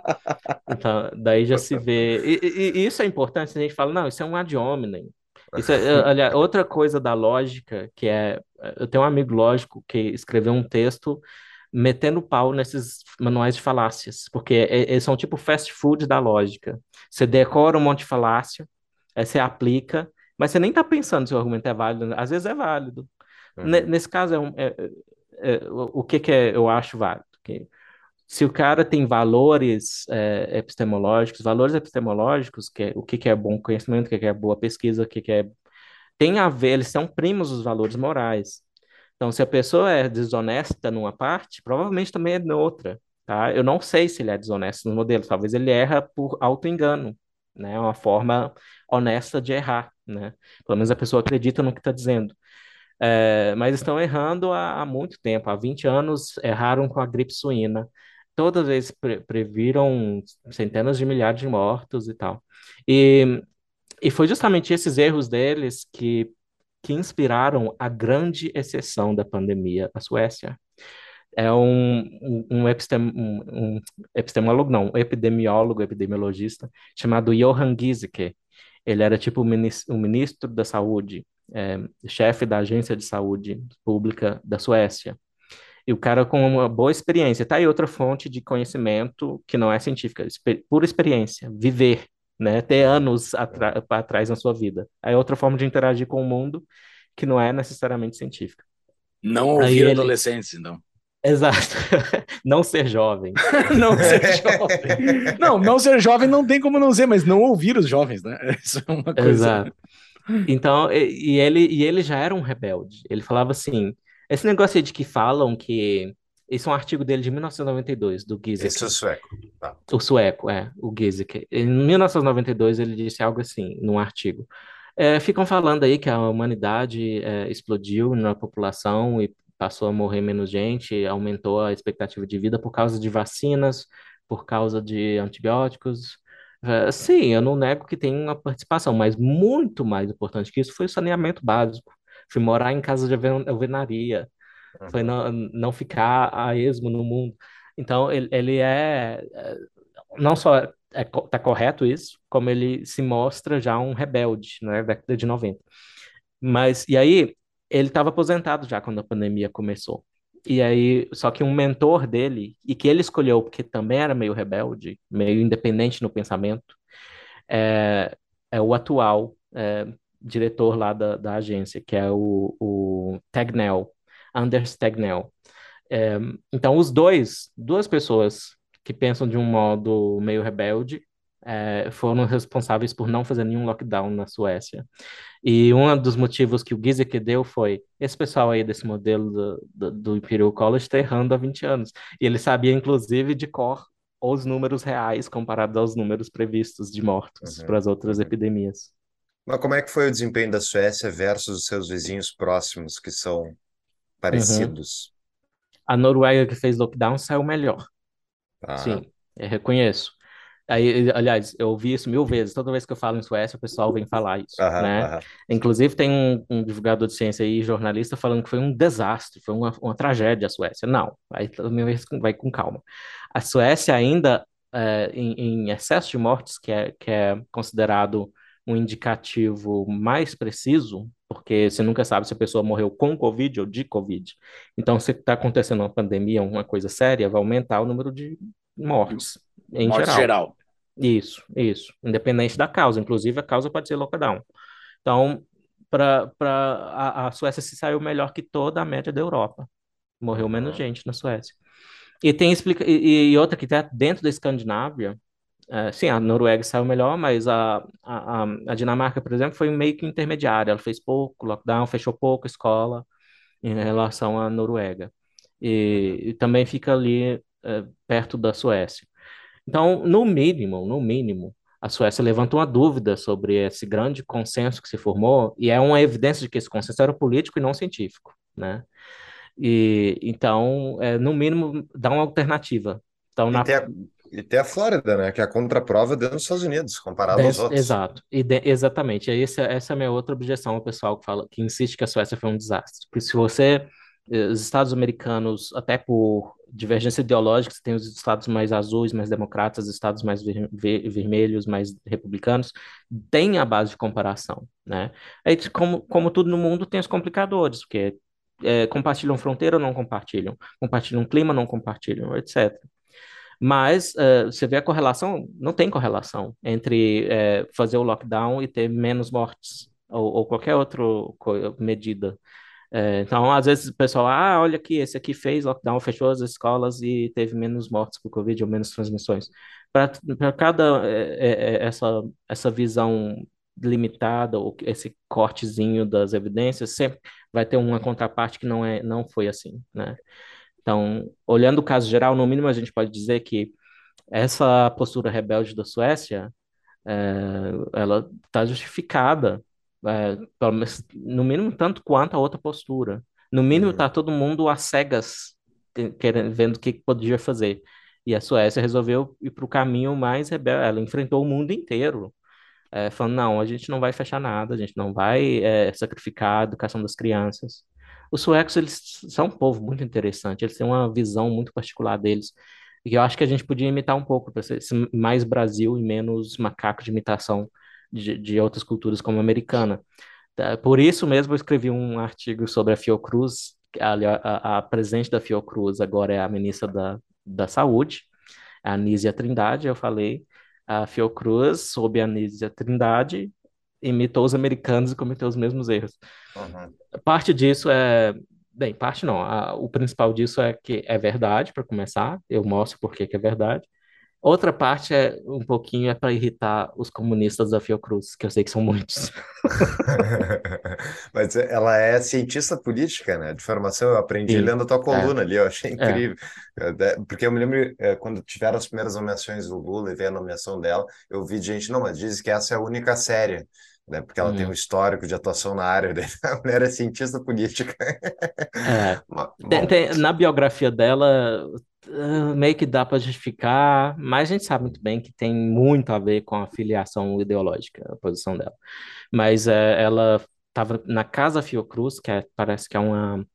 Então, daí já se vê. E, e- e isso é importante, a gente fala, não, isso é um ad hominem. Isso é, é, olha, outra coisa da lógica, que é. Eu tenho um amigo lógico que escreveu um texto metendo pau nesses manuais de falácias, porque é- eles são tipo fast food da lógica. Você decora um monte de falácia, aí você aplica, mas você nem tá pensando se o argumento é válido. né? Às vezes é válido. Uhum. Nesse caso, é um- é- é- é- o o que que é, eu acho válido? Que se o cara tem valores é, epistemológicos, valores epistemológicos, que é, o que que é bom conhecimento, o que que é boa pesquisa, o que que é... Tem a ver, eles são primos dos valores morais. Então, se a pessoa é desonesta numa parte, provavelmente também é noutra, tá? Eu não sei se ele é desonesto no modelo, talvez ele erra por auto-engano, né? É uma forma honesta de errar, né? Pelo menos a pessoa acredita no que está dizendo. É, mas estão errando há, há muito tempo, há 20 anos erraram com a gripe suína. Todas vezes pre previram centenas de milhares de mortos e tal. E, e foi justamente esses erros deles que, que inspiraram a grande exceção da pandemia, a Suécia. É um, um, um, epistem, um epistemólogo, não, um epidemiólogo, epidemiologista, chamado Johan Giesecke. Ele era tipo o ministro, o ministro da saúde, é, chefe da agência de saúde pública da Suécia. E o cara com uma boa experiência. Tá aí outra fonte de conhecimento que não é científica, exper pura experiência, viver, né? Ter anos atra atrás na sua vida. Aí outra forma de interagir com o mundo que não é necessariamente científica. Não ouvir ele... adolescentes, então. Exato. não ser jovem. não ser jovem. Não, não ser jovem não tem como não ser, mas não ouvir os jovens, né? Isso é uma coisa. Exato. Então, e, e ele, e ele já era um rebelde. Ele falava assim: esse negócio aí de que falam que. Esse é um artigo dele de 1992, do Giesecke. Esse é o sueco. Tá. O sueco, é, o Giesecke. Em 1992, ele disse algo assim, num artigo. É, ficam falando aí que a humanidade é, explodiu na população e passou a morrer menos gente, aumentou a expectativa de vida por causa de vacinas, por causa de antibióticos. É, sim, eu não nego que tem uma participação, mas muito mais importante que isso foi o saneamento básico. Foi morar em casa de alvenaria. Foi não, não ficar a esmo no mundo. Então, ele, ele é, não só é, tá correto isso, como ele se mostra já um rebelde na década de 90. Mas, e aí, ele estava aposentado já quando a pandemia começou. E aí, só que um mentor dele, e que ele escolheu porque também era meio rebelde, meio independente no pensamento, é, é o atual é, diretor lá da, da agência, que é o, o Tagnell, Anders Tagnell. É, então, os dois, duas pessoas que pensam de um modo meio rebelde, é, foram responsáveis por não fazer nenhum lockdown na Suécia. E um dos motivos que o Giesecke deu foi, esse pessoal aí desse modelo do, do, do Imperial College está errando há 20 anos. E ele sabia, inclusive, de cor os números reais comparados aos números previstos de mortos uhum, para as outras uhum. epidemias. Mas como é que foi o desempenho da Suécia versus os seus vizinhos próximos, que são parecidos? Uhum. A Noruega, que fez lockdown, saiu melhor. Ah. Sim, eu reconheço. Aí, aliás, eu ouvi isso mil vezes. Toda vez que eu falo em Suécia, o pessoal vem falar isso, aham, né? aham. Inclusive, tem um, um, divulgador de ciência aí, jornalista, falando que foi um desastre, foi uma, uma tragédia a Suécia. Não, aí também vai, vai com calma. A Suécia ainda, é, em, em, excesso de mortes, que é, que é considerado um indicativo mais preciso, porque você nunca sabe se a pessoa morreu com Covid ou de Covid. Então, se está acontecendo uma pandemia, uma coisa séria, vai aumentar o número de mortes, em Morte geral. geral. Isso, isso. Independente da causa. Inclusive, a causa pode ser lockdown. Então, pra, pra, a, a Suécia se saiu melhor que toda a média da Europa. Morreu menos gente na Suécia. E tem explica e, e outra que está dentro da Escandinávia, é, sim, a Noruega saiu melhor, mas a, a, a Dinamarca, por exemplo, foi meio que intermediária. Ela fez pouco lockdown, fechou pouco escola em relação à Noruega. E, e também fica ali é, perto da Suécia. Então, no mínimo, no mínimo, a Suécia levanta uma dúvida sobre esse grande consenso que se formou, e é uma evidência de que esse consenso era político e não científico, né? E, então, é, no mínimo, dá uma alternativa. Então, na... tem a, e tem a Flórida, né? Que é a contraprova dentro dos Estados Unidos, comparado aos Des- outros. exato, e de- exatamente. Essa, essa é a minha outra objeção ao pessoal que fala, que insiste que a Suécia foi um desastre. Porque se você, eh, os Estados americanos, até por divergência ideológica, você tem os estados mais azuis, mais democratas, os estados mais ver- ver- vermelhos, mais republicanos, tem a base de comparação, né? Aí, como, como tudo no mundo, tem os complicadores, porque eh, compartilham fronteira ou não compartilham, compartilham clima ou não compartilham, etc. Mas eh, você vê a correlação, não tem correlação entre eh, fazer o lockdown e ter menos mortes ou, ou qualquer outra medida. Eh, então, às vezes o pessoal, ah, olha aqui, esse aqui fez lockdown, fechou as escolas e teve menos mortes por Covid ou menos transmissões. Para cada essa, essa visão limitada, ou esse cortezinho das evidências, sempre vai ter uma contraparte que não é, não foi assim, né? Então, olhando o caso geral, no mínimo a gente pode dizer que essa postura rebelde da Suécia, é, ela está justificada, é, pelo menos- no mínimo tanto quanto a outra postura. No mínimo Uhum. está todo mundo às cegas, que- querendo, vendo o que que podia fazer. E a Suécia resolveu ir para o caminho mais rebelde. Ela enfrentou o mundo inteiro, é, falando, não, a gente não vai fechar nada, a gente não vai é, sacrificar a educação das crianças. Os suecos, eles são um povo muito interessante, eles têm uma visão muito particular deles, e eu acho que a gente podia imitar um pouco, para ser mais Brasil e menos macaco de imitação de, de outras culturas como a americana. Tá? Por isso mesmo eu escrevi um artigo sobre a Fiocruz, a, a, a presidente da Fiocruz agora é a ministra da, da Saúde, a Anísia Trindade, eu falei, a Fiocruz, sob a Anísia Trindade, imitou os americanos e cometeu os mesmos erros. Uhum. Parte disso é. Bem, parte não. a- o principal disso é que é verdade, para começar. Eu mostro por que que é verdade. Outra parte é um pouquinho é para irritar os comunistas da Fiocruz, que eu sei que são muitos. Mas ela é cientista política, né? De formação, eu aprendi Sim, lendo a tua é, coluna ali, eu achei é. incrível. De- Porque eu me lembro, eh, quando tiveram as primeiras nomeações do Lula e veio a nomeação dela, eu vi gente, não, mas dizem que essa é a única séria, né? Porque ela tem um Hum, histórico de atuação na área, daí a mulher é cientista política. é. Ma- Tem- Bom, tem- na biografia dela, ah, meio que dá para justificar, mas a gente sabe muito bem que tem muito a ver com a filiação ideológica, a posição dela. Mas é, ela estava na Casa Fiocruz, que é- parece que é uma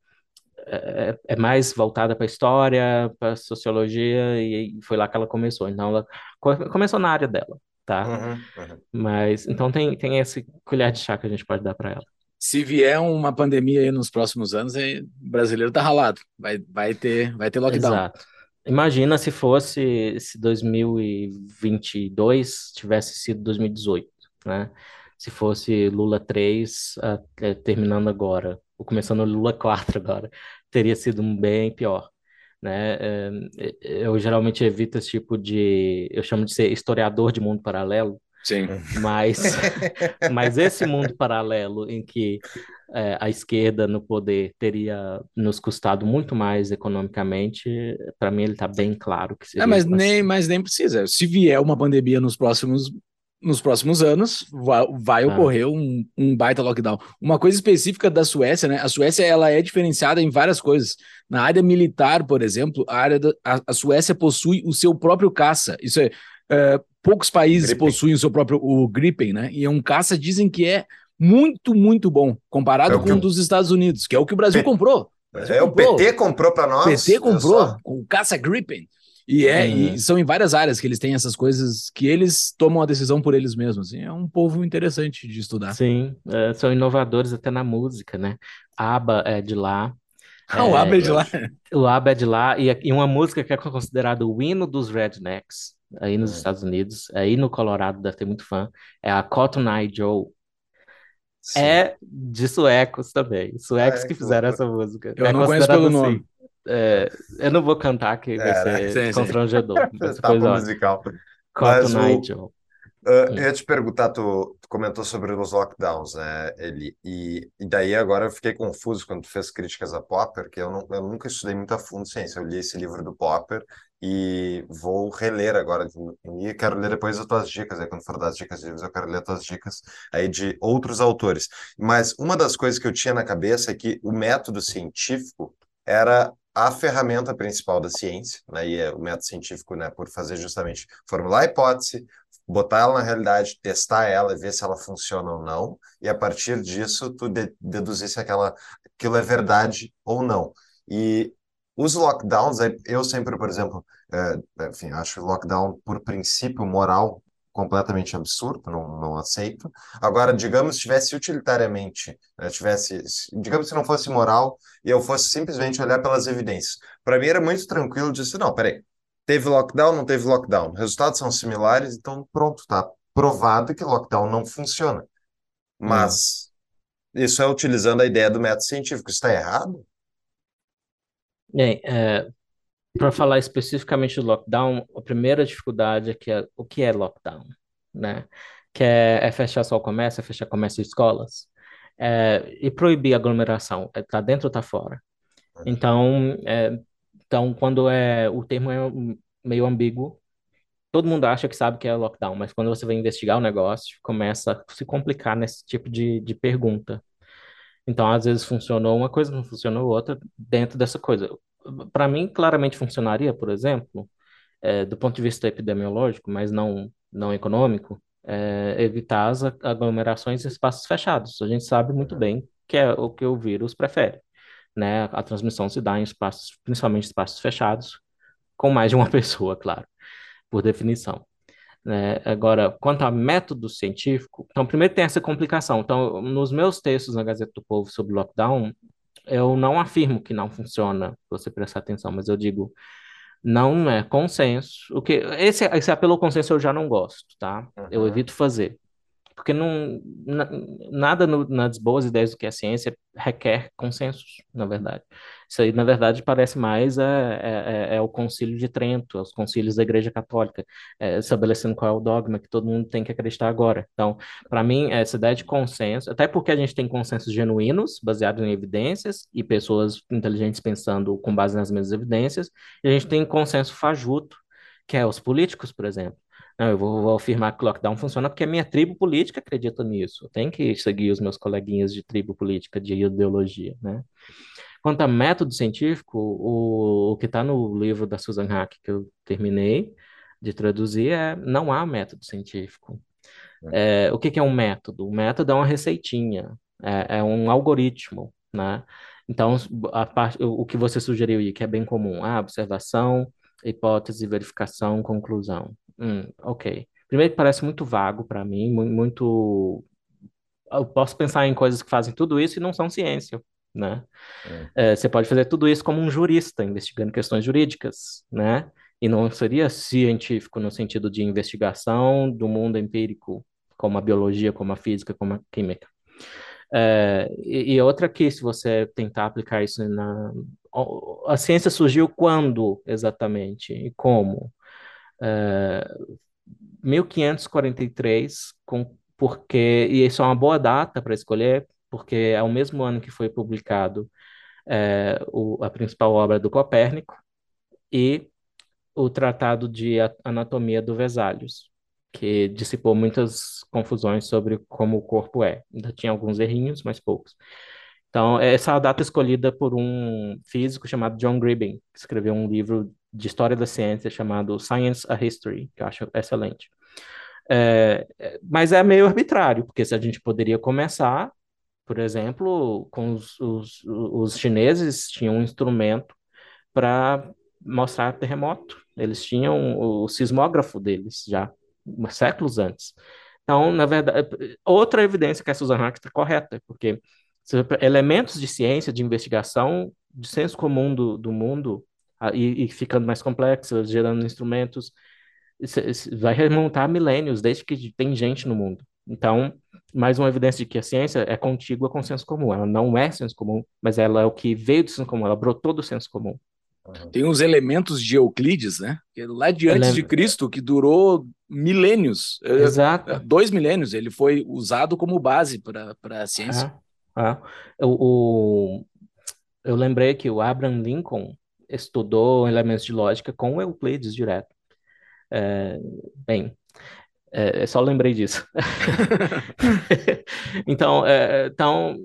é, é mais voltada para história, para sociologia, e foi lá que ela começou. Então, ela co- começou na área dela, tá? uhum, uhum. Mas então tem, tem esse colher de chá que a gente pode dar para ela. Se vier uma pandemia nos próximos anos, aí, o brasileiro tá ralado. Vai, vai ter, vai ter lockdown. Exato. Imagina se fosse se 2022 tivesse sido 2018, né? Se fosse Lula 3, ah, eh, terminando agora, ou começando Lula 4 agora, teria sido bem pior, né? Eh, Eu geralmente evito esse tipo de, eu chamo de ser historiador de mundo paralelo, Sim. mas, mas esse mundo paralelo em que é, a esquerda no poder teria nos custado muito mais economicamente, para mim ele está bem claro que É, seria mas nem, assim. mas nem precisa. Se vier uma pandemia nos próximos, nos próximos anos, vai, vai Ah, ocorrer um, um baita lockdown. Uma coisa específica da Suécia, né? A Suécia ela é diferenciada em várias coisas. Na área militar, por exemplo, a área da, a, a Suécia possui o seu próprio caça. Isso é, é, poucos países Gripen. possuem o seu próprio o Gripen, né? E é um caça dizem que é muito, muito bom É comparado o com o o, dos Estados Unidos, que é o que o Brasil P- comprou. O Brasil é, o. PT comprou para O nós, PT comprou com o caça Gripen. E, é, Uhum. e são em várias áreas que eles têm essas coisas que eles tomam a decisão por eles mesmos. assim. é um povo interessante de estudar. Sim, é, são inovadores até na música, né? ABBA é de lá, Ah, o é, Abel de lá. O ABBA é de lá, e, e uma música que é considerada o hino dos rednecks, aí nos Hum. Estados Unidos, aí no Colorado deve ter muito fã, é a Cotton Eye Joe. Sim. É de suecos também. Suecos É, que fizeram essa música. Eu É não conheço pelo assim. nome. é, eu não vou cantar que vai É, ser Sim, sim. constrangedor. Coisa ótima. musical. Cotton Eye o, Joe. Ah, Hum. eu ia te perguntar, tu, tu comentou sobre os lockdowns, né, Eli? E, e daí agora eu fiquei confuso quando tu fez críticas a Popper, que eu, não, eu nunca estudei muito a fundo ciência. Eu li esse livro do Popper e vou reler agora. E quero ler depois as tuas dicas, aí quando for dar as dicas de livros, eu quero ler as tuas dicas aí de outros autores. Mas uma das coisas que eu tinha na cabeça é que o método científico era a ferramenta principal da ciência, né, e é o método científico, né, por fazer justamente formular a hipótese, botar ela na realidade, testar ela, ver se ela funciona ou não, e a partir disso tu de deduzir se aquela, aquilo é verdade ou não. E os lockdowns, eu sempre, por exemplo, é, enfim, acho lockdown por princípio moral completamente absurdo, não, não aceito. Agora, digamos, tivesse utilitariamente, né, tivesse, digamos que não fosse moral e eu fosse simplesmente olhar pelas evidências. Para mim era muito tranquilo dizer, não, peraí, teve lockdown, não teve lockdown, resultados são similares, então pronto, tá provado que lockdown não funciona. Mas hum. isso é utilizando a ideia do método científico, está errado? Bem, é, para falar especificamente do lockdown, a primeira dificuldade é que é, o que é lockdown, né? Que é, é fechar só o comércio, é fechar comércio e escolas, é, e proibir aglomeração, é tá dentro ou tá fora. Então, é, então quando é o termo é meio ambíguo, todo mundo acha que sabe que é lockdown, mas quando você vai investigar o negócio, começa a se complicar nesse tipo de, de pergunta. Então, às vezes funcionou uma coisa, não funcionou outra dentro dessa coisa para mim, claramente funcionaria, por exemplo, é, do ponto de vista epidemiológico, mas não, não econômico, é, evitar as aglomerações em espaços fechados. A gente sabe muito bem que é o que o vírus prefere, né? A transmissão se dá em espaços, principalmente espaços fechados, com mais de uma pessoa, claro, por definição. Né? Agora, quanto a método científico, então, primeiro tem essa complicação. Então, nos meus textos na Gazeta do Povo sobre lockdown, eu não afirmo que não funciona, você prestar atenção, mas eu digo, não é consenso. O que esse, esse apelo ao consenso eu já não gosto, tá? Uhum. Eu evito fazer. Porque não, na, nada no, nas boas ideias do que é ciência requer consensos, na verdade. Isso aí, na verdade, parece mais é, é, é, é o concílio de Trento, os concílios da Igreja Católica, é, estabelecendo qual é o dogma que todo mundo tem que acreditar agora. Então, para mim, essa ideia de consenso, até porque a gente tem consensos genuínos, baseados em evidências, e pessoas inteligentes pensando com base nas mesmas evidências, e a gente tem consenso fajuto, que é os políticos, por exemplo. Não, eu vou, vou, afirmar que o lockdown funciona porque a minha tribo política acredita nisso. Tem que seguir os meus coleguinhas de tribo política, de ideologia, né? Quanto a método científico, o, o que está no livro da Susan Hack, que eu terminei de traduzir, é não há método científico. É, o que, que, é um método? O método é uma receitinha, é, é um algoritmo, né? Então, a parte, o, o que você sugeriu aí, que é bem comum, ah, observação, hipótese, verificação, conclusão. Hum, ok. Primeiro, parece muito vago para mim, muito. Eu posso pensar em coisas que fazem tudo isso e não são ciência né? É. É, você pode fazer tudo isso como um jurista, investigando questões jurídicas, né? E não seria científico no sentido de investigação do mundo empírico, como a biologia, como a física, como a química. É, e, e, outra que, se você tentar aplicar isso na... A ciência surgiu quando, exatamente, e como? É, 1543, com, porque, e isso é uma boa data para escolher, porque é o mesmo ano que foi publicado é, o, a principal obra do Copérnico e o Tratado de Anatomia do Vesalius, que dissipou muitas confusões sobre como o corpo é. Ainda tinha alguns errinhos, mas poucos. Então, essa é a data escolhida por um físico chamado John Gribbin, que escreveu um livro de história da ciência chamado Science a History, que eu acho excelente. É, é mas é meio arbitrário, porque se a gente poderia começar por exemplo, com os, os, os chineses tinham um instrumento para mostrar terremoto. Eles tinham o sismógrafo deles já séculos antes. Então, na verdade, outra evidência que a Susan Hart está correta, porque elementos de ciência, de investigação, de senso comum do, do mundo, e, e ficando mais complexos, gerando instrumentos, vai remontar milênios, desde que tem gente no mundo. Então, mais uma evidência de que a ciência é contígua com o senso comum. Ela não é senso comum, mas ela é o que veio do senso comum, ela brotou do senso comum. Tem os elementos de Euclides, né? É lá de antes de Cristo, que durou milênios. É, Exato. É, dois milênios. Ele foi usado como base para a ciência. Ah, ah. O, o, eu lembrei que o Abraham Lincoln estudou elementos de lógica com Euclides direto. É, bem, é, só lembrei disso. então, é, então,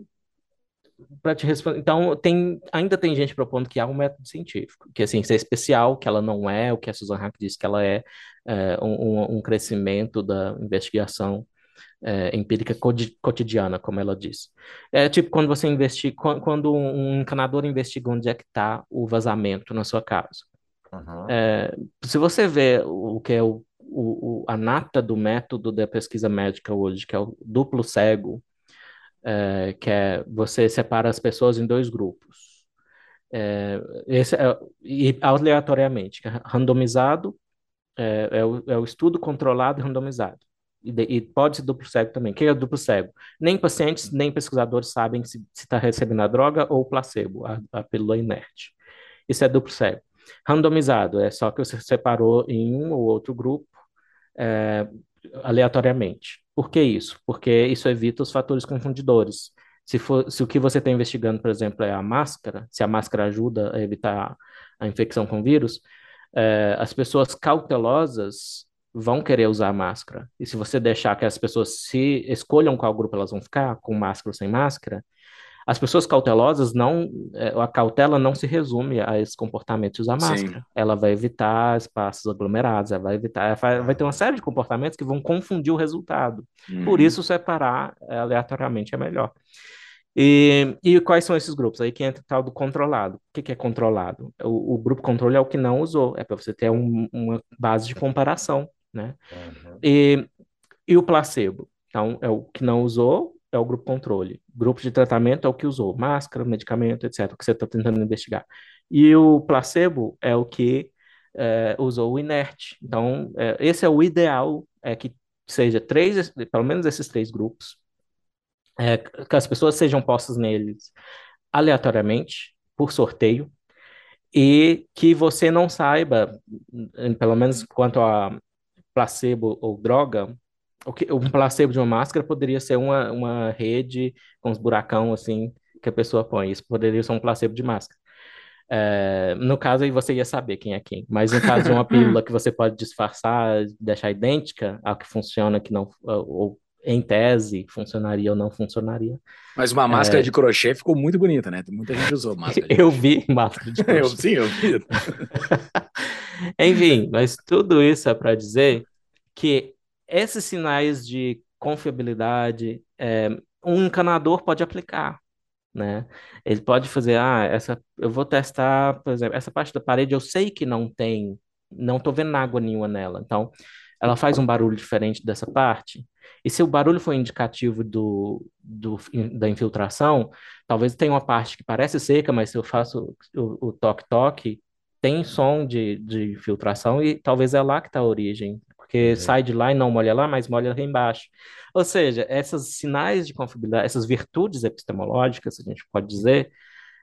para te responder, então tem, ainda tem gente propondo que há um método científico, que assim, isso é especial, que ela não é o que a Susan Hack disse que ela é, é um, um, crescimento da investigação é, empírica cotidiana, como ela disse. É tipo quando você investiga, quando um encanador investiga onde é que está o vazamento na sua casa. Uhum. É, se você vê o que é o, o, a nata do método da pesquisa médica hoje, que é o duplo cego, é, que é você separa as pessoas em dois grupos. É, esse é, e aleatoriamente, é randomizado, é, é, o, é o estudo controlado e randomizado. E, de, e, pode ser duplo cego também. O que é duplo cego? Nem pacientes, nem pesquisadores sabem se está recebendo a droga ou o placebo, a, a pílula inerte. Isso é duplo cego. Randomizado é só que você separou em um ou outro grupo é, aleatoriamente. Por que isso? Porque isso evita os fatores confundidores. Se, for, se o que você está investigando, por exemplo, é a máscara, se a máscara ajuda a evitar a infecção com vírus, é, as pessoas cautelosas vão querer usar máscara. E se você deixar que as pessoas se escolham qual grupo elas vão ficar, com máscara ou sem máscara, as pessoas cautelosas não, é, a cautela não se resume a esse comportamento de usar máscara. Sim. Ela vai evitar espaços aglomerados, ela vai evitar, ela vai ter uma série de comportamentos que vão confundir o resultado. Uhum. Por isso, separar é, aleatoriamente é melhor. E, e, quais são esses grupos? Aí que entra o tal do controlado. O que, que é controlado? O, o, grupo controle é o que não usou, é para você ter um, uma base de comparação, né? Uhum. E, e o placebo? Então, é o que não usou, é o grupo controle. Grupo de tratamento é o que usou, máscara, medicamento, etc., o que você está tentando investigar. E o placebo é o que é, usou o inerte. Então, é, esse é o ideal, é que seja três, pelo menos esses três grupos, é, que as pessoas sejam postas neles aleatoriamente, por sorteio, e que você não saiba, pelo menos quanto a placebo ou droga, o que, um placebo de uma máscara poderia ser uma, uma rede com os buracão assim que a pessoa põe. Isso poderia ser um placebo de máscara. É, no caso aí você ia saber quem é quem, mas no caso de uma pílula que você pode disfarçar, deixar idêntica ao que funciona, que não, ou em tese funcionaria ou não funcionaria. Mas uma máscara é... de crochê ficou muito bonita, né? Muita gente usou máscara. eu vi máscara de crochê. eu, sim, eu vi. Enfim, mas tudo isso é para dizer que esses sinais de confiabilidade, é, um encanador pode aplicar, né? Ele pode fazer, ah, essa, eu vou testar, por exemplo, essa parte da parede eu sei que não tem, não estou vendo água nenhuma nela, então ela faz um barulho diferente dessa parte. E se o barulho for indicativo do, do da infiltração, talvez tenha uma parte que parece seca, mas se eu faço o toque-toque, tem som de, de filtração e talvez é lá que está a origem porque sai de lá e não molha lá, mas molha lá embaixo. Ou seja, esses sinais de confiabilidade, essas virtudes epistemológicas, a gente pode dizer,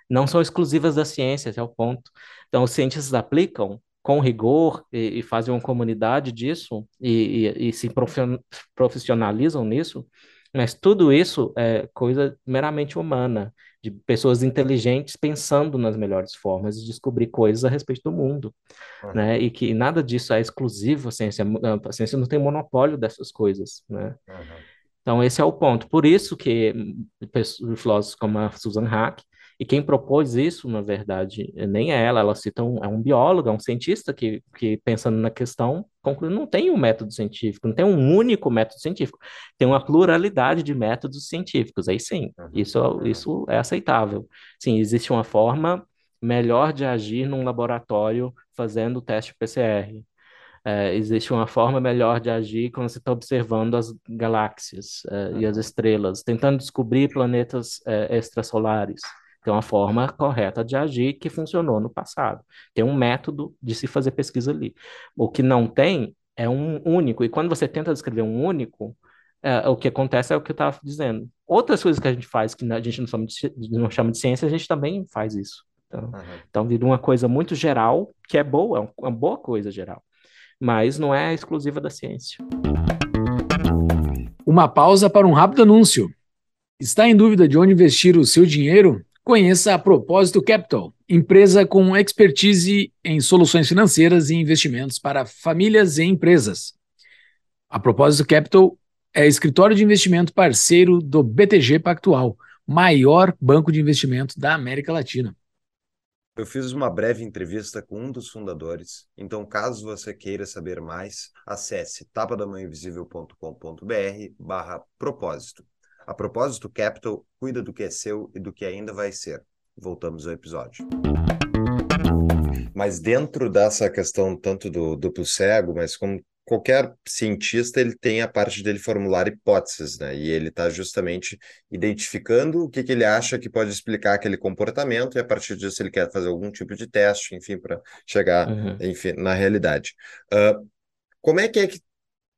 não são exclusivas da ciência, esse é o ponto. Então, os cientistas aplicam com rigor e, e fazem uma comunidade disso e, e, e se profissionalizam nisso, mas tudo isso é coisa meramente humana de pessoas inteligentes pensando nas melhores formas de descobrir coisas a respeito do mundo, uhum. né? E que nada disso é exclusivo à ciência, a ciência não tem monopólio dessas coisas, né? Uhum. Então esse é o ponto. Por isso que filósofos como a Susan Hack e quem propôs isso, na verdade, nem é ela, ela cita um, é um biólogo, é um cientista que, que pensando na questão, conclui não tem um método científico, não tem um único método científico, tem uma pluralidade de métodos científicos, aí sim, uhum. isso, isso é aceitável. Sim, existe uma forma melhor de agir num laboratório fazendo o teste PCR. É, existe uma forma melhor de agir quando você está observando as galáxias é, e as estrelas, tentando descobrir planetas é, extrasolares. Tem uma forma correta de agir que funcionou no passado. Tem um método de se fazer pesquisa ali. O que não tem é um único. E quando você tenta descrever um único, é, o que acontece é o que eu estava dizendo. Outras coisas que a gente faz que a gente não chama de, não chama de ciência, a gente também faz isso. Então, uhum. então vira uma coisa muito geral, que é boa, é uma boa coisa geral, mas não é exclusiva da ciência. Uma pausa para um rápido anúncio. Está em dúvida de onde investir o seu dinheiro? Conheça a Propósito Capital, empresa com expertise em soluções financeiras e investimentos para famílias e empresas. A Propósito Capital é escritório de investimento parceiro do BTG Pactual, maior banco de investimento da América Latina. Eu fiz uma breve entrevista com um dos fundadores, então caso você queira saber mais, acesse tapadamãoinvisível.com.br barra propósito. A Propósito Capital cuida do que é seu e do que ainda vai ser. Voltamos ao episódio. Mas dentro dessa questão tanto do duplo cego, mas como qualquer cientista ele tem a parte dele formular hipóteses, né? E ele está justamente identificando o que, que ele acha que pode explicar aquele comportamento e a partir disso ele quer fazer algum tipo de teste, enfim, para chegar, uhum. enfim, na realidade. Uh, como é que é que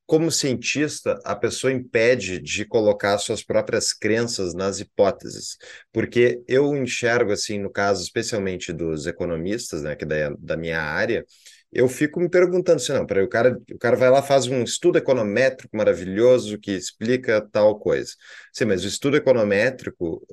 como cientista, a pessoa impede de colocar suas próprias crenças nas hipóteses, porque eu enxergo, assim, no caso especialmente dos economistas, né, que da, da minha área, eu fico me perguntando se assim, não, peraí, o cara, o cara vai lá faz um estudo econométrico maravilhoso que explica tal coisa. Sim, mas o estudo econométrico,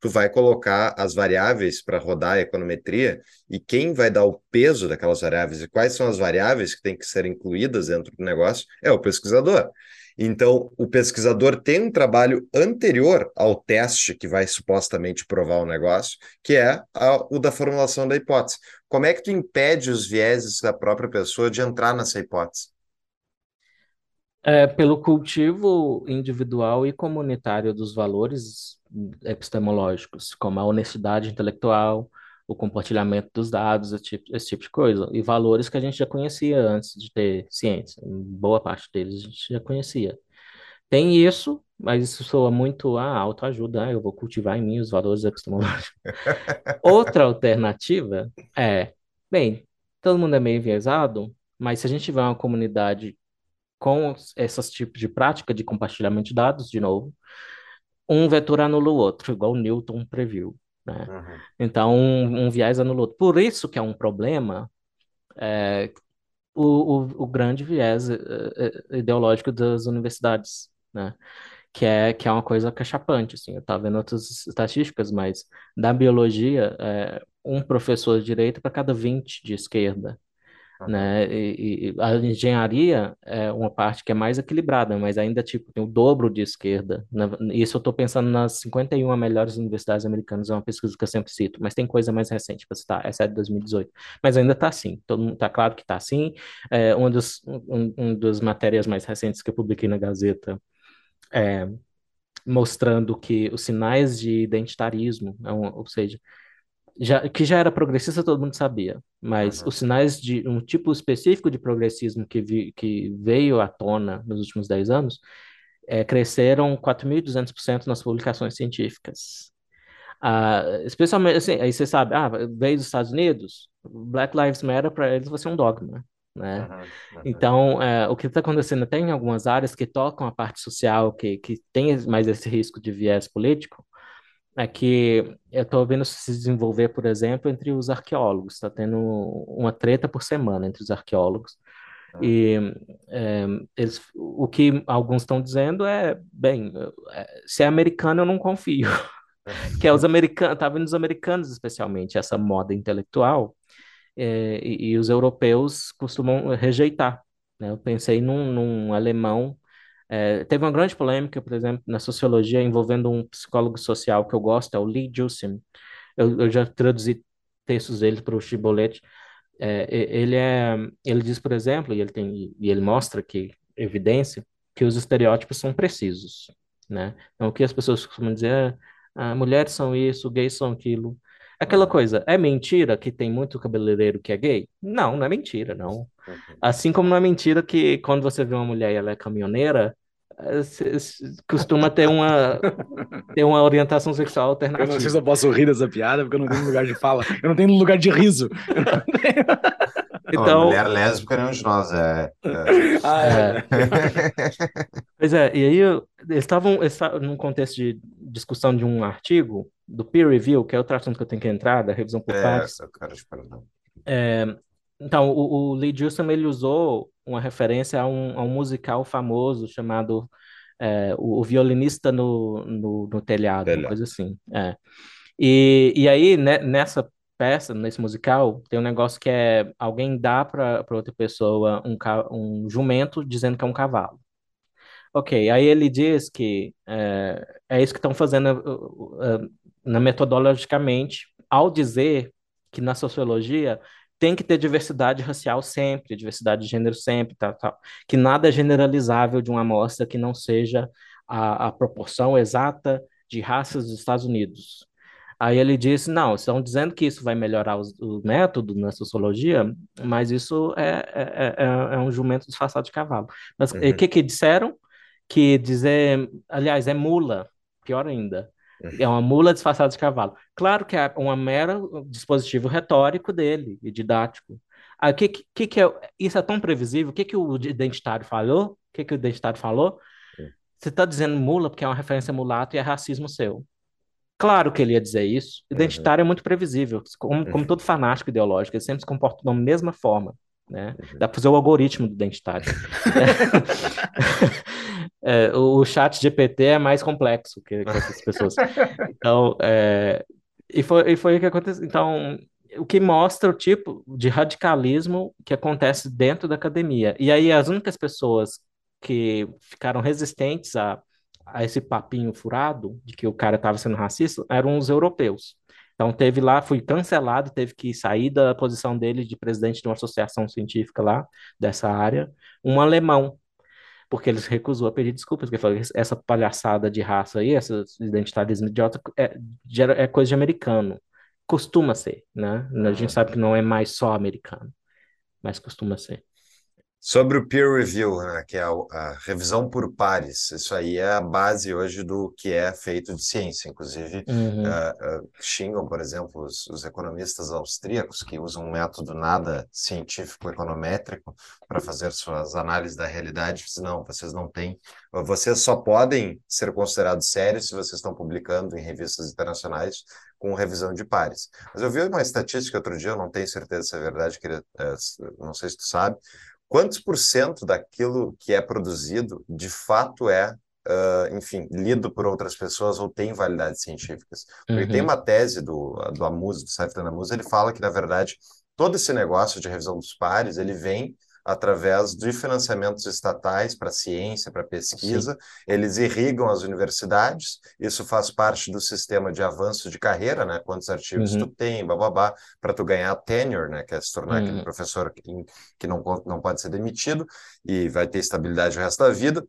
tu vai colocar as variáveis para rodar a econometria e quem vai dar o peso daquelas variáveis e quais são as variáveis que têm que ser incluídas dentro do negócio é o pesquisador. Então, o pesquisador tem um trabalho anterior ao teste que vai supostamente provar o negócio, que é a, o da formulação da hipótese. Como é que tu impede os vieses da própria pessoa de entrar nessa hipótese? É, pelo cultivo individual e comunitário dos valores epistemológicos, como a honestidade intelectual, o compartilhamento dos dados, esse tipo, esse tipo de coisa. E valores que a gente já conhecia antes de ter ciência. Boa parte deles a gente já conhecia. Tem isso, mas isso soa muito a ah, autoajuda, ah, eu vou cultivar em mim os valores epistemológicos. Outra alternativa é, bem, todo mundo é meio enviesado, mas se a gente tiver uma comunidade com esses tipos de prática de compartilhamento de dados, de novo, um vetor anula o outro, igual Newton previu. Né? Uhum. Então, um, um, viés anula o outro. Por isso que é um problema é, o, o, o, grande viés é, é, ideológico das universidades, né? que é, que é uma coisa cachapante, assim, eu estava vendo outras estatísticas, mas da biologia, é, um professor de direita para cada 20 de esquerda, né? E, e, a engenharia é uma parte que é mais equilibrada, mas ainda tipo tem o dobro de esquerda. Né? Isso eu estou pensando nas 51 melhores universidades americanas, é uma pesquisa que eu sempre cito, mas tem coisa mais recente para citar, essa é de 2018. Mas ainda está assim, todo mundo está claro que está assim. É, uma, dos, um, um das matérias mais recentes que eu publiquei na Gazeta é, mostrando que os sinais de identitarismo, é ou seja, já, que já era progressista, todo mundo sabia, mas uhum. os sinais de um tipo específico de progressismo que, vi, que veio à tona nos últimos 10 anos é, cresceram 4.200% nas publicações científicas. Ah, especialmente, assim, aí você sabe, ah, veio dos Estados Unidos, Black Lives Matter para eles vai ser um dogma, né? Uhum, uhum. Então, é, o que está acontecendo até em algumas áreas que tocam a parte social, que, que tem mais esse risco de viés político, é que eu estou vendo se desenvolver, por exemplo, entre os arqueólogos. Está tendo uma treta por semana entre os arqueólogos. Ah. E é, eles, o que alguns estão dizendo é, bem, é, se é americano eu não confio. que é os americanos, tá vendo os americanos especialmente, essa moda intelectual, é, e, e, os europeus costumam rejeitar. Né? Eu pensei num, num alemão é, teve uma grande polêmica, por exemplo, na sociologia envolvendo um psicólogo social que eu gosto, é o Lee Jusin. Eu, eu já traduzi textos dele para o Chibolete. É, ele é, ele diz, por exemplo, e ele tem, e ele mostra que evidência que os estereótipos são precisos, né? Então, o que as pessoas costumam dizer é, ah, mulheres são isso, gays são aquilo. Aquela coisa, é mentira que tem muito cabeleireiro que é gay? Não, não é mentira, não. Uhum. Assim como não é mentira que quando você vê uma mulher e ela é caminhoneira, costuma ter uma, ter uma orientação sexual alternativa. Eu não sei se eu posso rir dessa piada, porque eu não tenho lugar de fala. Eu não tenho lugar de riso. Então, mulher lésbica nenhum de nós é. é... Ah, é. pois é, e aí eles estavam num contexto de discussão de um artigo do peer review, que é outro assunto que eu tenho que entrar, da revisão por é, pares. É, então, o, o Lee Justin, ele usou uma referência a um, a um musical famoso chamado é, o, o, Violinista no, no, no Telhado, Telhado, uma coisa assim. É. E, e aí, né, nessa peça, nesse musical, tem um negócio que é alguém dá para outra pessoa um, um jumento dizendo que é um cavalo. Ok, aí ele diz que é, é isso que estão fazendo uh, uh, na metodologicamente, ao dizer que na sociologia tem que ter diversidade racial sempre, diversidade de gênero sempre, tal, tal, que nada é generalizável de uma amostra que não seja a, a proporção exata de raças dos Estados Unidos. Aí ele disse, não, estão dizendo que isso vai melhorar os, o método na sociologia, mas isso é, é, é, é um jumento disfarçado de cavalo. Mas o uhum. que que disseram? Que dizer, aliás, é mula, pior ainda. É uma mula disfarçada de cavalo. Claro que é um mero dispositivo retórico dele e didático. Aí, que, que, que é, isso é tão previsível? O que, que o identitário falou? O que, que o identitário falou? Você está dizendo mula porque é uma referência mulato e é racismo seu. Claro que ele ia dizer isso. Identitário uhum. é muito previsível. Como, como, todo fanático ideológico, ele sempre se comporta da mesma forma. Né? Uhum. Dá para fazer o algoritmo do identitário. é, o chat GPT é mais complexo que, que essas pessoas. Então, é, e, foi, e foi o que aconteceu. Então, o que mostra o tipo de radicalismo que acontece dentro da academia. E aí, as únicas pessoas que ficaram resistentes a, a esse papinho furado de que o cara estava sendo racista eram os europeus. Então teve lá, foi cancelado, teve que sair da posição dele de presidente de uma associação científica lá dessa área, um alemão, porque ele recusou a pedir desculpas, porque falou essa palhaçada de raça aí, esse identitarismo idiota é, é coisa de americano. Costuma ser, né? A gente sabe que não é mais só americano, mas costuma ser. Sobre o peer review, né, que é a, a, revisão por pares, isso aí é a base hoje do que é feito de ciência. Inclusive, uhum. uh, uh, xingam, por exemplo, os, os, economistas austríacos que usam um método nada científico econométrico para fazer suas análises da realidade. Não, vocês não têm. Vocês só podem ser considerados sérios se vocês estão publicando em revistas internacionais com revisão de pares. Mas eu vi uma estatística outro dia, eu não tenho certeza se é verdade, queria, eh, não sei se tu sabe, quantos por cento daquilo que é produzido de fato é, uh, enfim, lido por outras pessoas ou tem validades científicas? Porque uhum. tem uma tese do, do Amuso, do Safran Amuso, ele fala que, na verdade, todo esse negócio de revisão dos pares, ele vem através de financiamentos estatais para ciência, para pesquisa. Sim. Eles irrigam as universidades, isso faz parte do sistema de avanço de carreira, né? Quantos artigos uhum. tu tem, bababá, para tu ganhar tenure, né? Que é se tornar uhum. aquele professor que, que não, não pode ser demitido e vai ter estabilidade o resto da vida.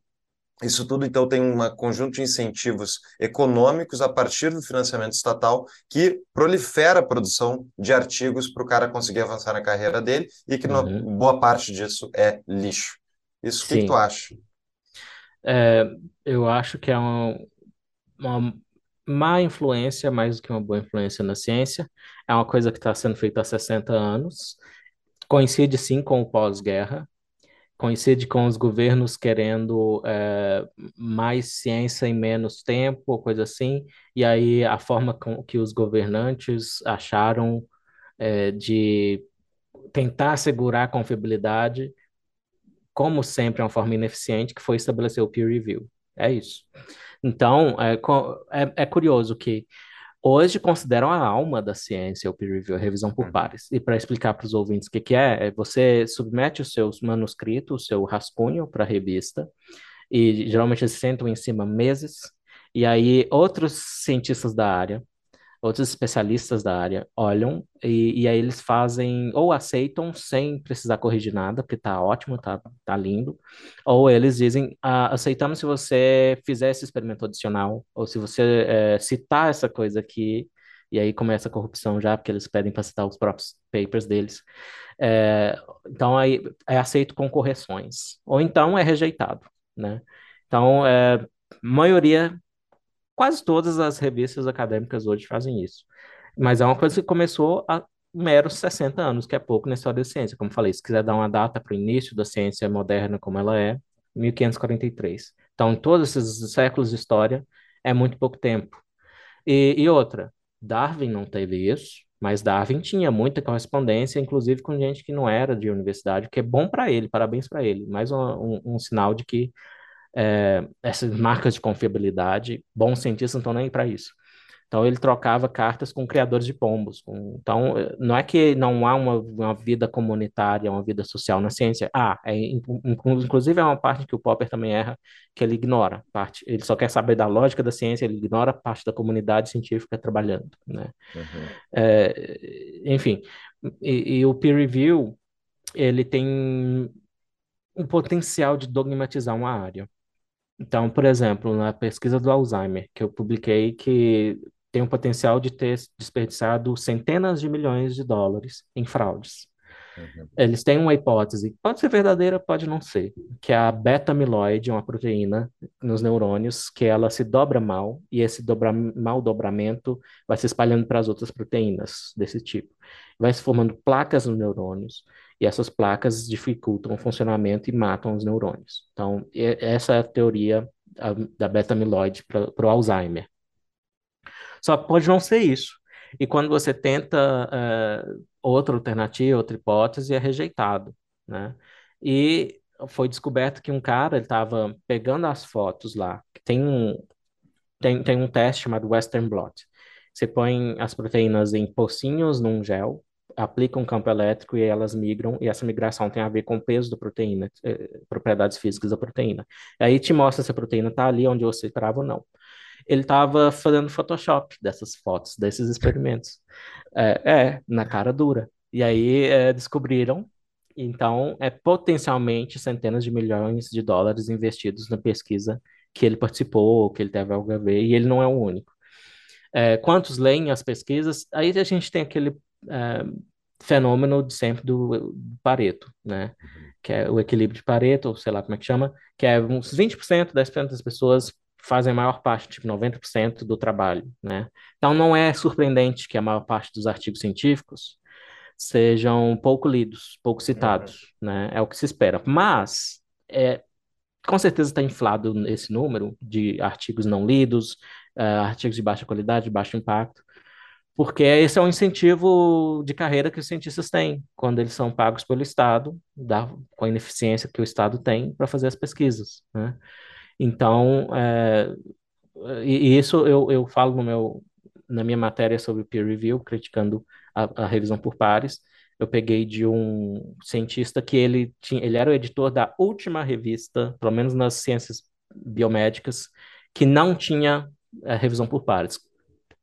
Isso tudo, então, tem um conjunto de incentivos econômicos a partir do financiamento estatal que prolifera a produção de artigos para o cara conseguir avançar na carreira dele e que uhum. boa parte disso é lixo. Isso, o que, que, tu acha? É, eu acho que é uma, uma má influência, mais do que uma boa influência na ciência. É uma coisa que está sendo feita há 60 anos. Coincide, sim, com o pós-guerra coincide com os governos querendo é, mais ciência em menos tempo, coisa assim, e aí a forma com que os governantes acharam é, de tentar assegurar a confiabilidade, como sempre, é uma forma ineficiente, que foi estabelecer o peer review. É isso. Então, é, é, é curioso que hoje consideram a alma da ciência o peer review, a revisão por uhum. pares. E para explicar para os ouvintes o que, que é, é, você submete os seus manuscritos, o seu rascunho para a revista, e geralmente eles sentam em cima meses, e aí outros cientistas da área outros especialistas da área olham e, e aí eles fazem, ou aceitam sem precisar corrigir nada, porque tá ótimo, tá, tá lindo, ou eles dizem, ah, aceitamos se você fizer esse experimento adicional, ou se você é, citar essa coisa aqui, e aí começa a corrupção já, porque eles pedem para citar os próprios papers deles. É, então, aí é aceito com correções, ou então é rejeitado, né? Então, é, maioria Quase todas as revistas acadêmicas hoje fazem isso. Mas é uma coisa que começou há meros 60 anos, que é pouco na história da ciência. Como falei, se quiser dar uma data para o início da ciência moderna como ela é, 1543. Então, todos esses séculos de história é muito pouco tempo. E, e outra, Darwin não teve isso, mas Darwin tinha muita correspondência, inclusive com gente que não era de universidade, que é bom para ele, parabéns para ele. Mais um, um, um, sinal de que é, essas marcas de confiabilidade, bons cientistas não estão nem para isso. Então ele trocava cartas com criadores de pombos. Com... Então não é que não há uma, uma, vida comunitária, uma vida social na ciência. Ah, é, inclusive é uma parte que o Popper também erra, que ele ignora. Parte, ele só quer saber da lógica da ciência, ele ignora parte da comunidade científica trabalhando, né? Uhum. É, enfim, e, e o peer review ele tem um potencial de dogmatizar uma área. Então, por exemplo, na pesquisa do Alzheimer, que eu publiquei, que tem o potencial de ter desperdiçado centenas de milhões de dólares em fraudes. Uhum. Eles têm uma hipótese, pode ser verdadeira, pode não ser, que é a beta-amiloide, uma proteína nos neurônios, que ela se dobra mal, e esse dobra, mal dobramento vai se espalhando para as outras proteínas desse tipo. Vai se formando placas nos neurônios, e essas placas dificultam o funcionamento e matam os neurônios. Então, essa é a teoria da beta-amiloide para o Alzheimer. Só pode não ser isso. E quando você tenta uh, outra alternativa, outra hipótese, é rejeitado, né? E foi descoberto que um cara estava pegando as fotos lá, tem um, tem, tem um teste chamado Western blot. Você põe as proteínas em pocinhos num gel, aplica um campo elétrico e elas migram, e essa migração tem a ver com o peso da proteína, eh, propriedades físicas da proteína. Aí te mostra se a proteína está ali onde você esperava ou não ele estava fazendo Photoshop dessas fotos, desses experimentos. É, é na cara dura. E aí é, descobriram, então, é potencialmente centenas de milhões de dólares investidos na pesquisa que ele participou, que ele teve algo a ver, e ele não é o único. É, quantos leem as pesquisas? Aí a gente tem aquele é, fenômeno de sempre do, do Pareto, né? Que é o equilíbrio de Pareto, ou sei lá como é que chama, que é uns 20%, 10% das pessoas fazem a maior parte, tipo 90% do trabalho, né? Então não é surpreendente que a maior parte dos artigos científicos sejam pouco lidos, pouco citados, uhum. né? É o que se espera. Mas é, com certeza está inflado esse número de artigos não lidos, uh, artigos de baixa qualidade, de baixo impacto, porque esse é um incentivo de carreira que os cientistas têm quando eles são pagos pelo Estado, da, com a ineficiência que o Estado tem para fazer as pesquisas, né? Então, é, e, isso eu, eu falo no meu, na minha matéria sobre peer review, criticando a, a revisão por pares, eu peguei de um cientista que ele tinha, ele era o editor da última revista, pelo menos nas ciências biomédicas, que não tinha é, revisão por pares.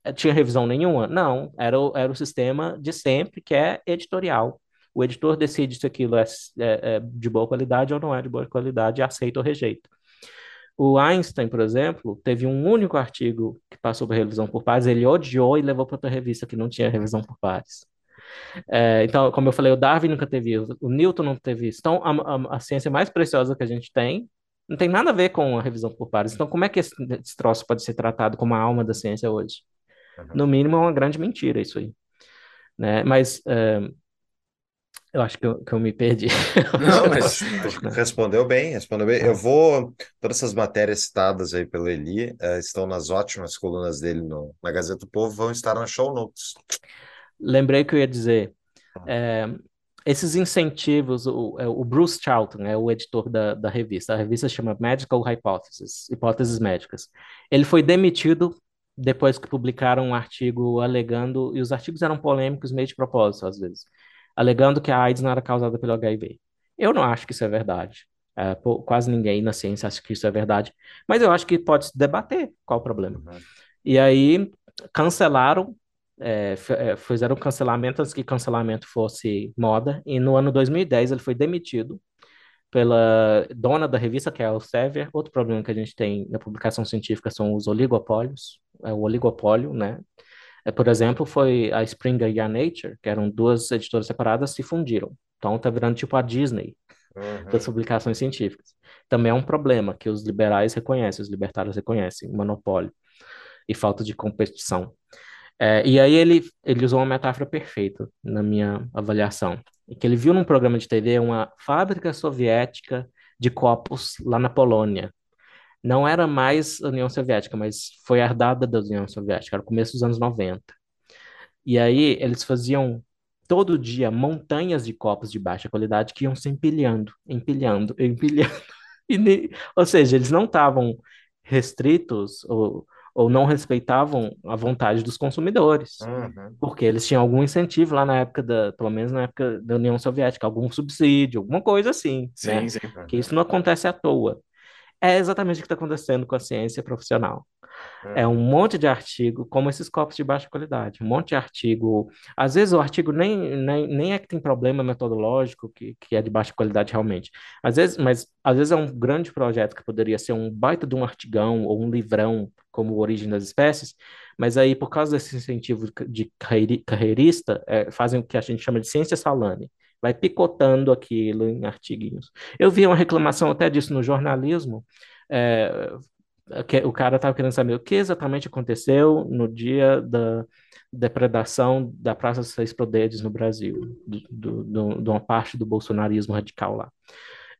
É, tinha revisão nenhuma? Não, era o, era o sistema de sempre, que é editorial. O editor decide se aquilo é, é, é de boa qualidade ou não é de boa qualidade, aceita ou rejeita. O Einstein, por exemplo, teve um único artigo que passou por revisão por pares, ele odiou e levou para outra revista que não tinha revisão por pares. É, então, como eu falei, o Darwin nunca teve isso, o Newton não teve isso. Então, a, a, a, ciência mais preciosa que a gente tem não tem nada a ver com a revisão por pares. Então, como é que esse, esse troço pode ser tratado como a alma da ciência hoje? Uhum. No mínimo, é uma grande mentira isso aí. Né? Mas é, eu acho que eu, que eu me perdi. Não, mas respondeu bem, respondeu bem. Eu vou. Todas essas matérias citadas aí pelo Eli uh, estão nas ótimas colunas dele no, na Gazeta do Povo, vão estar nas show notes. Lembrei que eu ia dizer. É, esses incentivos, o, é, o, Bruce Charlton é o editor da, da revista. A revista chama Medical Hypotheses, Hipóteses Médicas. Ele foi demitido depois que publicaram um artigo alegando, e os artigos eram polêmicos meio de propósito, às vezes alegando que a AIDS não era causada pelo HIV. Eu não acho que isso é verdade. É, pô, quase ninguém na ciência acha que isso é verdade. Mas eu acho que pode se debater qual o problema. Uhum. E aí cancelaram, é, é fizeram cancelamento antes que cancelamento fosse moda. E no ano 2010 ele foi demitido pela dona da revista, que é a Elsevier. Outro problema que a gente tem na publicação científica são os oligopólios, é o oligopólio, né? É, por exemplo, foi a Springer e a Nature, que eram duas editoras separadas, se fundiram. Então tá virando tipo a Disney uhum. das publicações científicas. Também é um problema que os liberais reconhecem, os libertários reconhecem, monopólio e falta de competição. É, e aí ele, ele usou uma metáfora perfeita na minha avaliação, que ele viu num programa de TV uma fábrica soviética de copos lá na Polônia, não era mais União Soviética, mas foi herdada da União Soviética, era o começo dos anos 90. E aí eles faziam todo dia montanhas de copos de baixa qualidade que iam se empilhando, empilhando, empilhando. Ou seja, eles não estavam restritos ou, ou não respeitavam a vontade dos consumidores, Uhum. porque eles tinham algum incentivo lá na época da, pelo menos na época da União Soviética, algum subsídio, alguma coisa assim, né? Sim, sim. Que isso não acontece à toa. É exatamente o que está acontecendo com a ciência profissional. É um monte de artigo, como esses copos de baixa qualidade, um monte de artigo. Às vezes o artigo nem, nem, nem é que tem problema metodológico, que, que é de baixa qualidade realmente. Às vezes, mas às vezes é um grande projeto que poderia ser um baita de um artigão ou um livrão, como Origem das Espécies, mas aí, por causa desse incentivo de carreiri- carreirista, é, fazem o que a gente chama de ciência salame. Vai picotando aquilo em artiguinhos. Eu vi uma reclamação até disso no jornalismo. é, o cara estava querendo saber o que exatamente aconteceu no dia da depredação da Praça Seis Poderes no Brasil, do, do, de uma parte do bolsonarismo radical lá.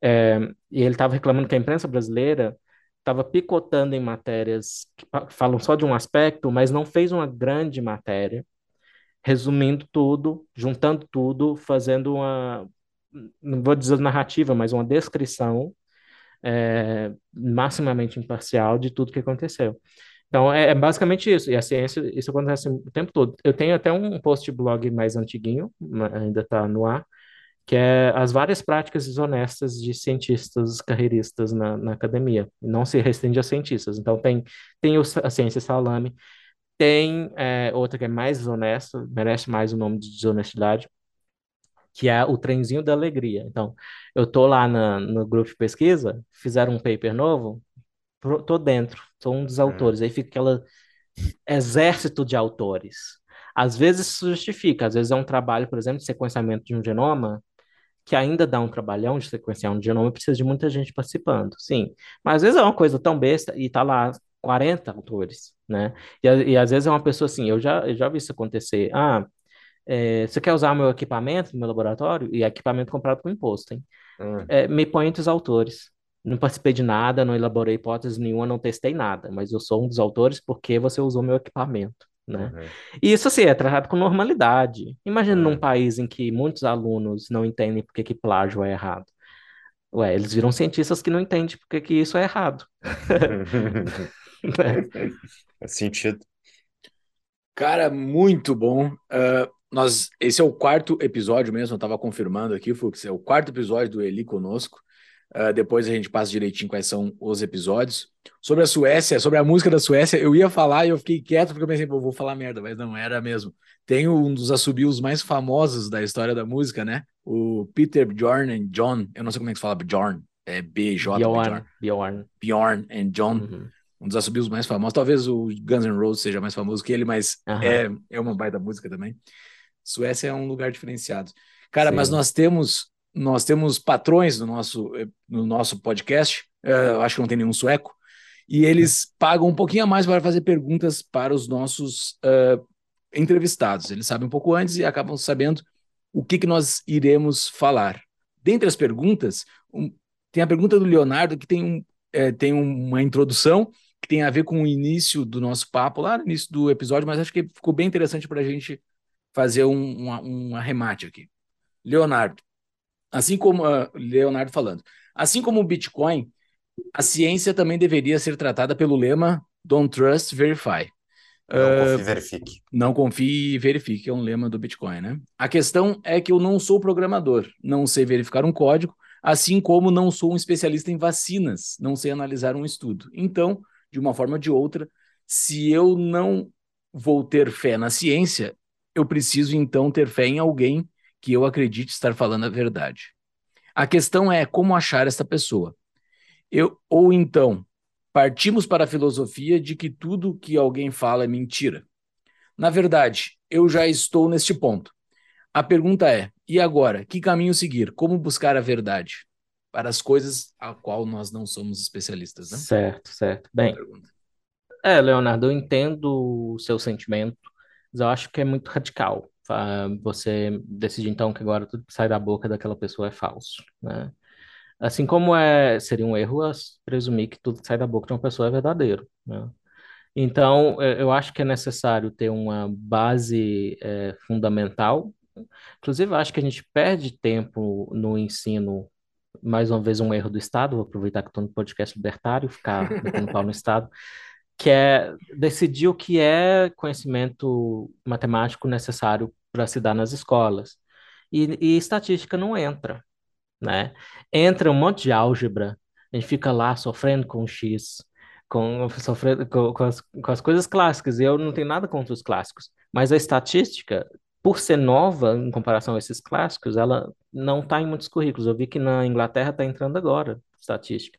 É, e ele estava reclamando que a imprensa brasileira estava picotando em matérias que falam só de um aspecto, mas não fez uma grande matéria, resumindo tudo, juntando tudo, fazendo uma, não vou dizer narrativa, mas uma descrição é, maximamente imparcial de tudo que aconteceu. Então, é, é basicamente isso. E a ciência, isso acontece o tempo todo. Eu tenho até um post blog mais antiguinho, ainda está no ar, que é as várias práticas desonestas de cientistas carreiristas na, na academia. Não se restringe a cientistas. Então, tem, tem a ciência salame, tem é, outra que é mais desonesta, merece mais o nome de desonestidade, que é o trenzinho da alegria. Então, eu tô lá na, no grupo de pesquisa, fizeram um paper novo, tô dentro, sou um dos Hum. autores. Aí fica aquela exército de autores. Às vezes isso justifica, às vezes é um trabalho, por exemplo, de sequenciamento de um genoma, que ainda dá um trabalhão de sequenciar um genoma precisa de muita gente participando, sim. Mas às vezes é uma coisa tão besta e tá lá 40 autores, né? E, e às vezes é uma pessoa assim, eu já, eu já vi isso acontecer. Ah, é, você quer usar meu equipamento no meu laboratório? E é equipamento comprado com imposto, hein? Hum. É, me põe entre os autores. Não participei de nada, não elaborei hipótese nenhuma, não testei nada, mas eu sou um dos autores porque você usou meu equipamento, né? Uhum. E isso, assim, é tratado com normalidade. Imagina num Uhum. país em que muitos alunos não entendem por que plágio é errado. Ué, eles viram cientistas que não entendem por que que isso é errado. Faz sentido. Cara, muito bom. Ah, nós, esse é o quarto episódio mesmo, eu estava confirmando aqui, Fux, é o quarto episódio do Eli conosco. Ah, depois a gente passa direitinho quais são os episódios. Sobre a Suécia, sobre a música da Suécia, eu ia falar e eu fiquei quieto porque eu pensei, pô, vou falar merda, mas não, era mesmo. Tem um dos assobios mais famosos da história da música, né? O Peter Bjorn and John, eu não sei como é que se fala Bjorn, é B-J, Bjorn, Bjorn. Bjorn and John Uhum. Um dos assobios mais famosos. Talvez o Guns N' Roses seja mais famoso que ele, mas Aham. é, é uma baita música também. Suécia é um lugar diferenciado. Cara, mas Sim. nós temos nós temos patrões no nosso no nosso podcast. eh, acho que não tem nenhum sueco. E eles pagam um pouquinho a mais para fazer perguntas para os nossos eh, entrevistados. Eles sabem um pouco antes e acabam sabendo o que, que nós iremos falar. Dentre as perguntas, um- tem a pergunta do Leonardo que tem, um, eh, tem uma introdução que tem a ver com o início do nosso papo, lá no início do episódio, mas acho que ficou bem interessante para a gente fazer um, um, um arremate aqui. Leonardo, assim como ah, Leonardo falando, assim como o Bitcoin, a ciência também deveria ser tratada pelo lema Don't Trust, Verify. Não Ah, confie, verifique. não confie e verifique, é um lema do Bitcoin, né? A questão é que eu não sou programador, não sei verificar um código, assim como não sou um especialista em vacinas, não sei analisar um estudo. Então, de uma forma ou de outra, se eu não vou ter fé na ciência, eu preciso então ter fé em alguém que eu acredite estar falando a verdade. A questão é como achar esta pessoa. Eu, ou então, partimos para a filosofia de que tudo que alguém fala é mentira. Na verdade, eu já estou neste ponto. A pergunta é: e agora? Que caminho seguir? Como buscar a verdade? Para as coisas a qual nós não somos especialistas, né? Certo, certo. Bem, é, Leonardo, eu entendo o seu sentimento, mas eu acho que é muito radical. Você decide então que agora tudo que sai da boca daquela pessoa é falso, né? Assim como é, seria um erro presumir que tudo que sai da boca de uma pessoa é verdadeiro, né? Então, eh, eu acho que é necessário ter uma base eh, fundamental. Inclusive, acho que a gente perde tempo no ensino, mais uma vez um erro do Estado, vou aproveitar que estou no podcast libertário, ficar metendo pau no Estado, que é decidir o que é conhecimento matemático necessário para se dar nas escolas. E, e estatística não entra, né? Entra um monte de álgebra, a gente fica lá sofrendo com X, com, sofrendo, com, com, as, com as coisas clássicas, e eu não tenho nada contra os clássicos, mas a estatística, por ser nova em comparação a esses clássicos, ela não está em muitos currículos. Eu vi que na Inglaterra está entrando agora estatística.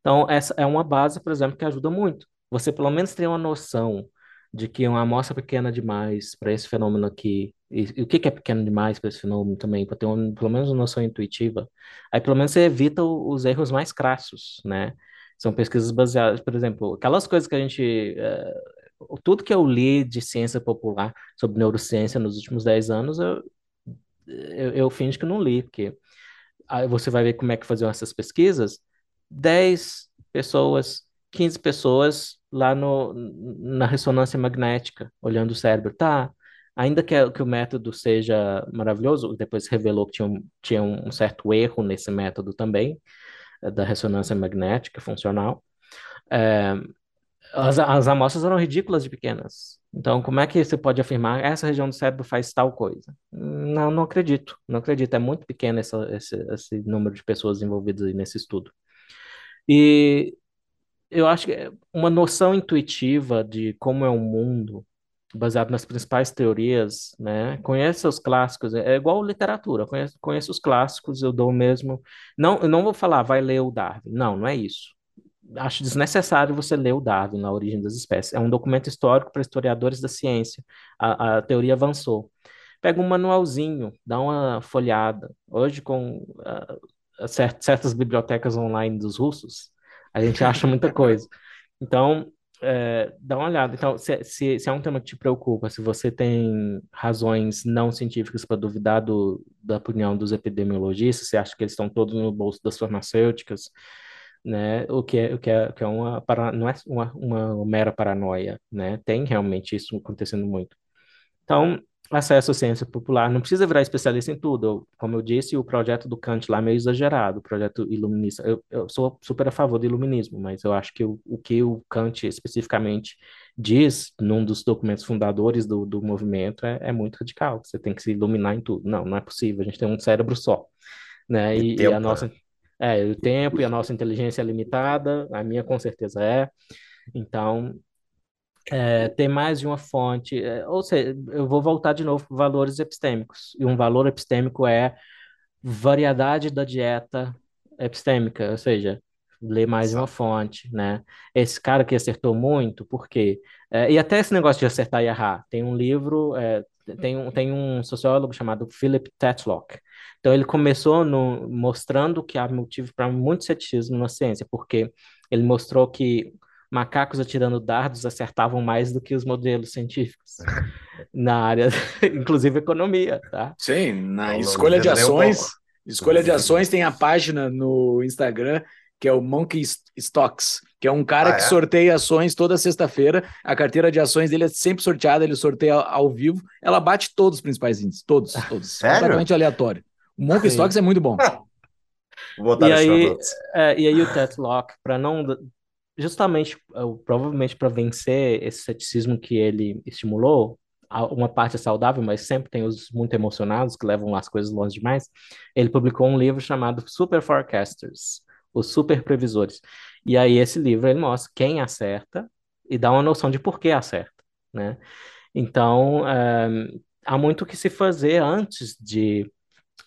Então, essa é uma base, por exemplo, que ajuda muito. Você pelo menos tem uma noção de que uma amostra pequena demais para esse fenômeno aqui, e, e, o que, que é pequeno demais para esse fenômeno também, para ter uma, pelo menos uma noção intuitiva, aí pelo menos você evita o, os erros mais crassos, né? São pesquisas baseadas, por exemplo, aquelas coisas que a gente. Uh, tudo que eu li de ciência popular sobre neurociência nos últimos 10 anos, eu, eu, eu finge que não li, porque aí você vai ver como é que faziam essas pesquisas. 10 pessoas, 15 pessoas lá no, na ressonância magnética, olhando o cérebro. Tá, ainda que, que o método seja maravilhoso, depois revelou que tinha um, tinha um certo erro nesse método também, eh, da ressonância magnética funcional. É, as, as amostras eram ridículas de pequenas. Então, como é que você pode afirmar essa região do cérebro faz tal coisa? Não, não acredito. Não acredito. É muito pequeno esse, esse número de pessoas envolvidas nesse estudo. E eu acho que uma noção intuitiva de como é o mundo, baseado nas principais teorias, né? Conhece os clássicos, é igual literatura, conheço, os clássicos, eu dou mesmo. Não, eu não vou falar, vai ler o Darwin. Não, não é isso. Acho desnecessário você ler o Darwin na origem das espécies. É um documento histórico para historiadores da ciência. A, a teoria avançou. Pega um manualzinho, dá uma folhada. Hoje, com uh, certas bibliotecas online dos russos, a gente acha muita coisa. Então, é, dá uma olhada. Então, se, se, se, é um tema que te preocupa, se você tem razões não científicas para duvidar do, da opinião dos epidemiologistas, você acha que eles estão todos no bolso das farmacêuticas, né? O que é, o que é, que é uma, não é uma, uma mera paranoia, né? Tem realmente isso acontecendo muito. Então, acesso à ciência popular, não precisa virar especialista em tudo. Como eu disse, o projeto do Kant lá é meio exagerado, o projeto iluminista. Eu, eu sou super a favor do iluminismo, mas eu acho que o, o que o Kant especificamente diz num dos documentos fundadores do, do movimento é, é muito radical. Você tem que se iluminar em tudo. Não, não é possível. A gente tem um cérebro só, né? E, e a nossa é o tempo e a nossa inteligência é limitada. A minha com certeza é. Então, é, ter mais de uma fonte, é, ou seja, eu vou voltar de novo para valores epistêmicos, e um valor epistêmico é variedade da dieta epistêmica, ou seja, ler mais de uma fonte, né? Esse cara que acertou muito, por quê? É, e até esse negócio de acertar e errar, tem um livro, é, tem, um, tem um sociólogo chamado Philip Tetlock, então ele começou no, mostrando que há motivo para muito ceticismo na ciência, porque ele mostrou que macacos atirando dardos acertavam mais do que os modelos científicos na área, inclusive economia, tá? Sim, na não, escolha de ações, escolha de ações tem a página no Instagram que é o Monkey Stocks, que é um cara ah, que é? sorteia ações toda sexta-feira. A carteira de ações dele é sempre sorteada, ele sorteia ao vivo. Ela bate todos os principais índices, todos, todos. Sério? Completamente aleatório. O Monkey Stocks é muito bom. Vou botar e, aí, é, e aí o Tetlock, para não justamente, provavelmente para vencer esse ceticismo que ele estimulou, uma parte é saudável, mas sempre tem os muito emocionados que levam as coisas longe demais. Ele publicou um livro chamado Super Forecasters, os super previsores. E aí esse livro ele mostra quem acerta e dá uma noção de por que acerta, né? Então, é, há muito o que se fazer antes de,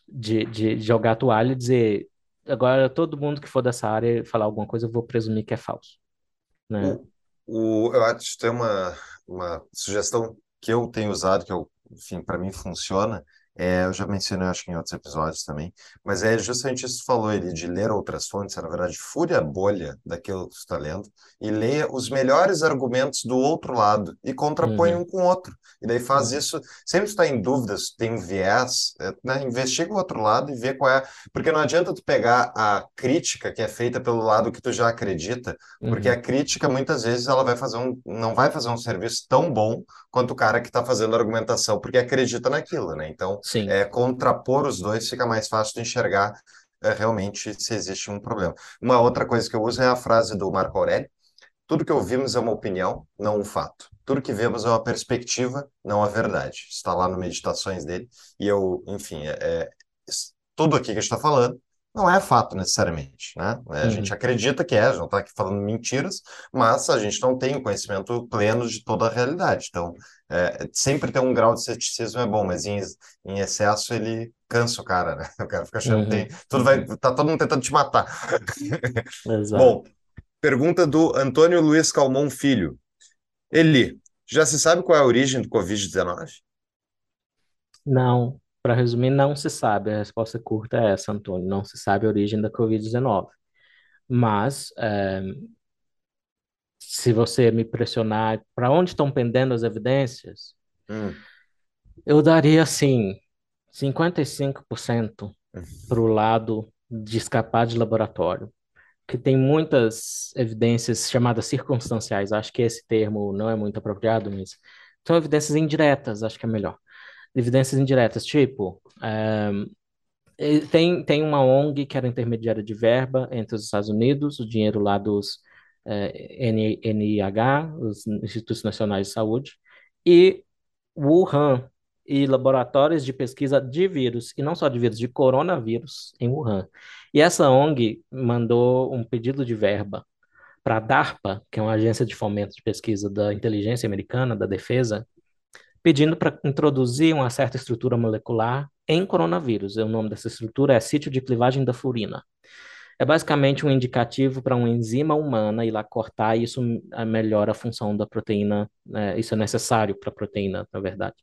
de, de jogar a toalha e dizer agora todo mundo que for dessa área falar alguma coisa, eu vou presumir que é falso. Né? O, o, eu acho que tem uma, uma sugestão que eu tenho usado, que eu, enfim, para mim funciona, é, eu já mencionei, acho que em outros episódios também, mas é justamente isso que falou ali, de ler outras fontes, é, na verdade, fure a bolha daquilo que você está lendo e leia os melhores argumentos do outro lado e contrapõe uhum. um com o outro. E daí faz uhum. isso, sempre está em dúvidas, tem um viés, é, né, investiga o outro lado e vê qual é, porque não adianta tu pegar a crítica que é feita pelo lado que tu já acredita, porque uhum. a crítica muitas vezes ela vai fazer um, não vai fazer um serviço tão bom quanto o cara que está fazendo a argumentação, porque acredita naquilo, né? Então, Sim. É, contrapor os dois fica mais fácil de enxergar é, realmente se existe um problema. Uma outra coisa que eu uso é a frase do Marco Aurélio, Tudo que ouvimos é uma opinião, não um fato. Tudo que vemos é uma perspectiva, não a verdade. Está lá no Meditações dele. E eu, enfim, é, é tudo aqui que a gente está falando não é fato necessariamente, né? A uhum. gente acredita que é, não está aqui falando mentiras, mas a gente não tem o conhecimento pleno de toda a realidade. Então, é, sempre ter um grau de ceticismo é bom, mas em, em excesso ele cansa o cara, né? O cara fica achando uhum. que tem, tudo vai, tá todo mundo tentando te matar. Exato. Bom, pergunta do Antônio Luiz Calmon Filho. Eli, já se sabe qual é a origem do Covid-19? Não, para resumir, não se sabe. A resposta curta é essa, Antônio. Não se sabe a origem da Covid-19. Mas, é, se você me pressionar para onde estão pendendo as evidências, hum. eu daria, assim, 55% para o lado de escapar de laboratório. Que tem muitas evidências chamadas circunstanciais. Acho que esse termo não é muito apropriado, mas são evidências indiretas, acho que é melhor evidências indiretas, tipo, é, tem, tem uma ONG que era intermediária de verba entre os Estados Unidos, o dinheiro lá dos é, NIH, os Institutos Nacionais de Saúde, e Wuhan, e laboratórios de pesquisa de vírus, e não só de vírus, de coronavírus em Wuhan. E essa ONG mandou um pedido de verba para a DARPA, que é uma agência de fomento de pesquisa da inteligência americana, da defesa, pedindo para introduzir uma certa estrutura molecular em coronavírus. O nome dessa estrutura é sítio de clivagem da furina. É basicamente um indicativo para uma enzima humana ir lá cortar e isso melhora a função da proteína. Né? Isso é necessário para a proteína, na verdade.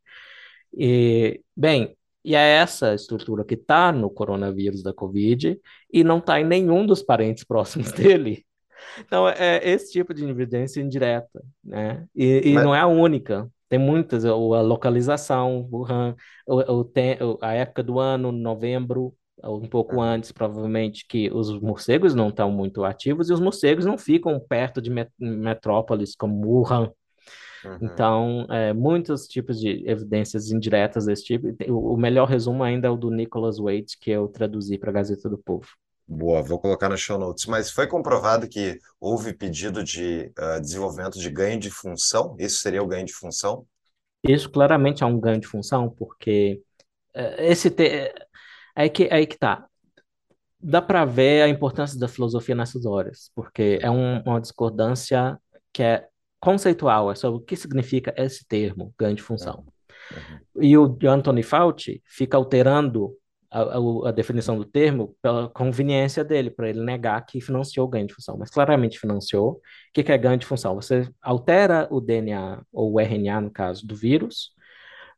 E, bem, e é essa estrutura que está no coronavírus da Covid e não está em nenhum dos parentes próximos dele. Então, é esse tipo de evidência indireta, né? E, e Mas... não é a única. Tem muitas, a localização, Wuhan, o, o, a época do ano, novembro, um pouco antes, provavelmente, que os morcegos não estão muito ativos e os morcegos não ficam perto de metrópoles como Wuhan. Uhum. Então, é, muitos tipos de evidências indiretas desse tipo. O, melhor resumo ainda é o do Nicholas Wade, que eu traduzi para a Gazeta do Povo. Boa, vou colocar no show notes. Mas foi comprovado que houve pedido de uh, desenvolvimento de ganho de função? Isso seria o ganho de função? Isso claramente é um ganho de função, porque uh, esse te... É aí que aí que tá. Dá para ver a importância da filosofia nessas horas, porque é um, uma discordância que é conceitual, é sobre o que significa esse termo, ganho de função. Uhum. E o Anthony Fauci fica alterando a, a, a, definição do termo pela conveniência dele, para ele negar que financiou ganho de função, mas claramente financiou. O que, que é ganho de função? Você altera o DNA, ou o RNA, no caso, do vírus,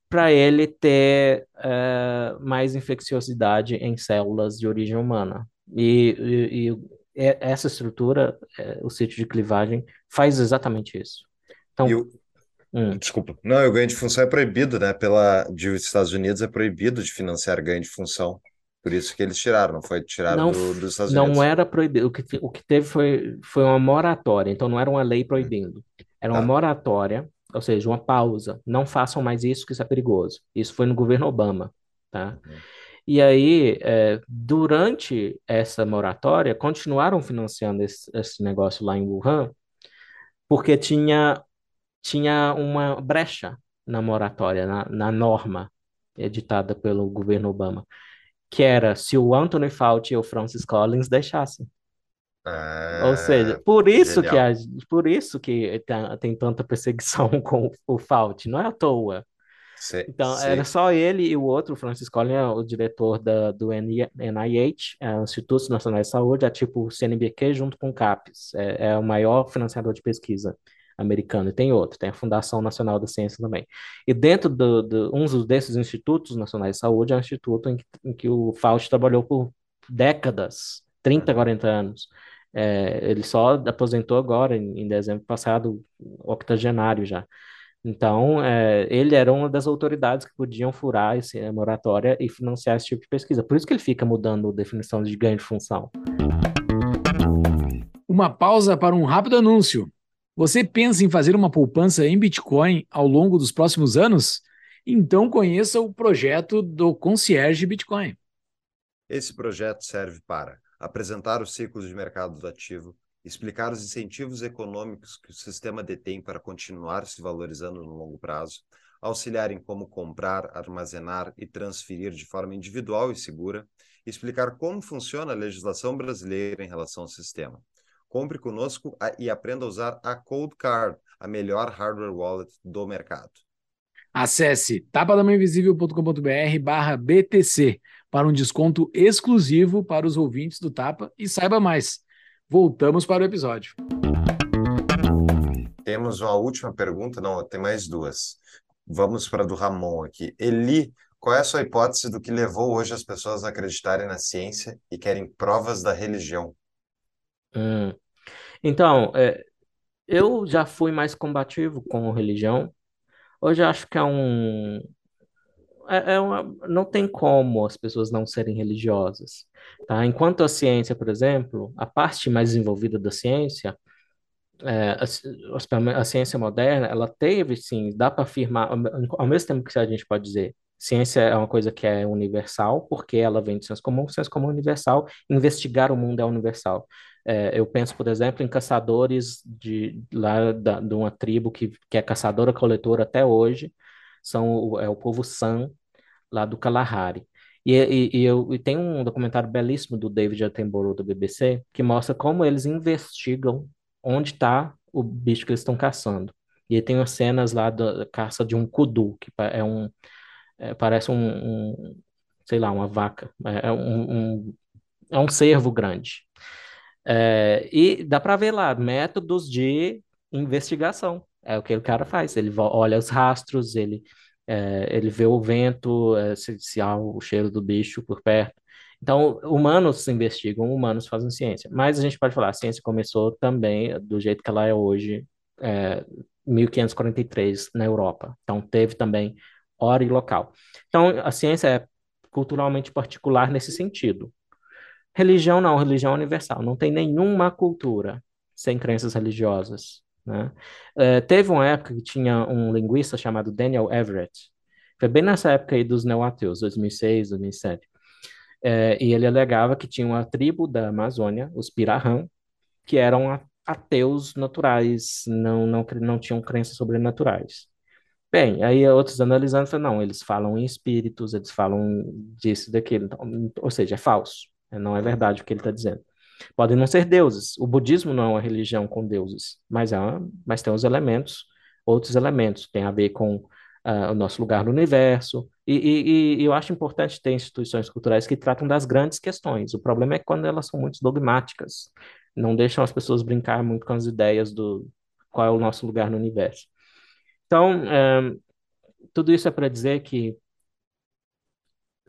para ele ter é, mais infecciosidade em células de origem humana. E, e, e essa estrutura, é, o sítio de clivagem, faz exatamente isso. Então, Hum. Desculpa. Não, o ganho de função é proibido, né? Pela de Estados Unidos é proibido de financiar ganho de função. Por isso que eles tiraram, não foi tirado não, do, dos Estados não Unidos. Não era proibido. O que, o que teve foi, foi uma moratória. Então não era uma lei proibindo. Era uma tá. moratória, ou seja, uma pausa. Não façam mais isso, que isso é perigoso. Isso foi no governo Obama, tá? Uhum. E aí, é, durante essa moratória, continuaram financiando esse, esse negócio lá em Wuhan, porque tinha tinha uma brecha na moratória, na, na norma editada pelo governo Obama, que era se o Anthony Fauci e o Francis Collins deixassem. Ah, Ou seja, por isso que a, por isso que tem, tem tanta perseguição com o Fauci, não é à toa. Sim, então, sim. era só ele e o outro, o Francis Collins, é o diretor da, do NIH, é Instituto Nacional de Saúde, é tipo o CNBq junto com o CAPES, é, é o maior financiador de pesquisa americano, e tem outro, tem a Fundação Nacional da Ciência também. E dentro de do, um desses institutos nacionais de saúde é um instituto em que, em que o Fauci trabalhou por décadas, 30, 40 anos. É, ele só aposentou agora, em, em dezembro passado, octogenário já. Então, é, ele era uma das autoridades que podiam furar essa moratória e financiar esse tipo de pesquisa. Por isso que ele fica mudando a definição de ganho de função. Uma pausa para um rápido anúncio. Você pensa em fazer uma poupança em Bitcoin ao longo dos próximos anos? Então conheça o projeto do Concierge Bitcoin. Esse projeto serve para apresentar os ciclos de mercado do ativo, explicar os incentivos econômicos que o sistema detém para continuar se valorizando no longo prazo, auxiliar em como comprar, armazenar e transferir de forma individual e segura, explicar como funciona a legislação brasileira em relação ao sistema. Compre conosco e aprenda a usar a Cold Card, a melhor hardware wallet do mercado. Acesse tapadamainvisível.com.br barra BTC para um desconto exclusivo para os ouvintes do Tapa e saiba mais. Voltamos para o episódio. Temos uma última pergunta, não, tem mais duas. Vamos para a do Ramon aqui. Eli, qual é a sua hipótese do que levou hoje as pessoas a acreditarem na ciência e querem provas da religião? Hum. Então, é, eu já fui mais combativo com religião. Hoje acho que é um, é, é uma, não tem como as pessoas não serem religiosas, tá? Enquanto a ciência, por exemplo, a parte mais desenvolvida da ciência, é, a, a, ciência moderna, ela teve, sim, dá para afirmar, ao, mesmo tempo que a gente pode dizer Ciência é uma coisa que é universal, porque ela vem do senso comum, senso comum é universal, investigar o mundo é universal. É, eu penso, por exemplo, em caçadores de lá da, de uma tribo que, que é caçadora-coletora até hoje, são é o povo San, lá do Kalahari. E, e, e, eu, e tem um documentário belíssimo do David Attenborough, do BBC, que mostra como eles investigam onde está o bicho que eles estão caçando. E tem umas cenas lá da caça de um kudu, que é um é, parece um, um, sei lá, uma vaca. É, é um, um, é um cervo grande. É, e dá para ver lá métodos de investigação. É o que o cara faz. Ele olha os rastros, ele, é, ele vê o vento, é, se, se há o cheiro do bicho por perto. Então, humanos investigam, humanos fazem ciência. Mas a gente pode falar, a ciência começou também do jeito que ela é hoje, é, 1543, na Europa. Então, teve também hora e local. Então, a ciência é culturalmente particular nesse sentido. Religião não, religião é universal. Não tem nenhuma cultura sem crenças religiosas. Né? É, teve uma época que tinha um linguista chamado Daniel Everett, foi bem nessa época aí dos neoateus, 2006, 2007. É, e ele alegava que tinha uma tribo da Amazônia, os Pirahã, que eram ateus naturais, não, não, não tinham crenças sobrenaturais. Bem, aí outros analisando falam, não, eles falam em espíritos, eles falam disso, daquilo, então, ou seja, é falso, não é verdade o que ele está dizendo. Podem não ser deuses, o budismo não é uma religião com deuses, mas, é uma, mas tem os elementos, outros elementos, tem a ver com uh, o nosso lugar no universo, e, e, e, eu acho importante ter instituições culturais que tratam das grandes questões, o problema é quando elas são muito dogmáticas, não deixam as pessoas brincar muito com as ideias do qual é o nosso lugar no universo. Então, é, tudo isso é para dizer que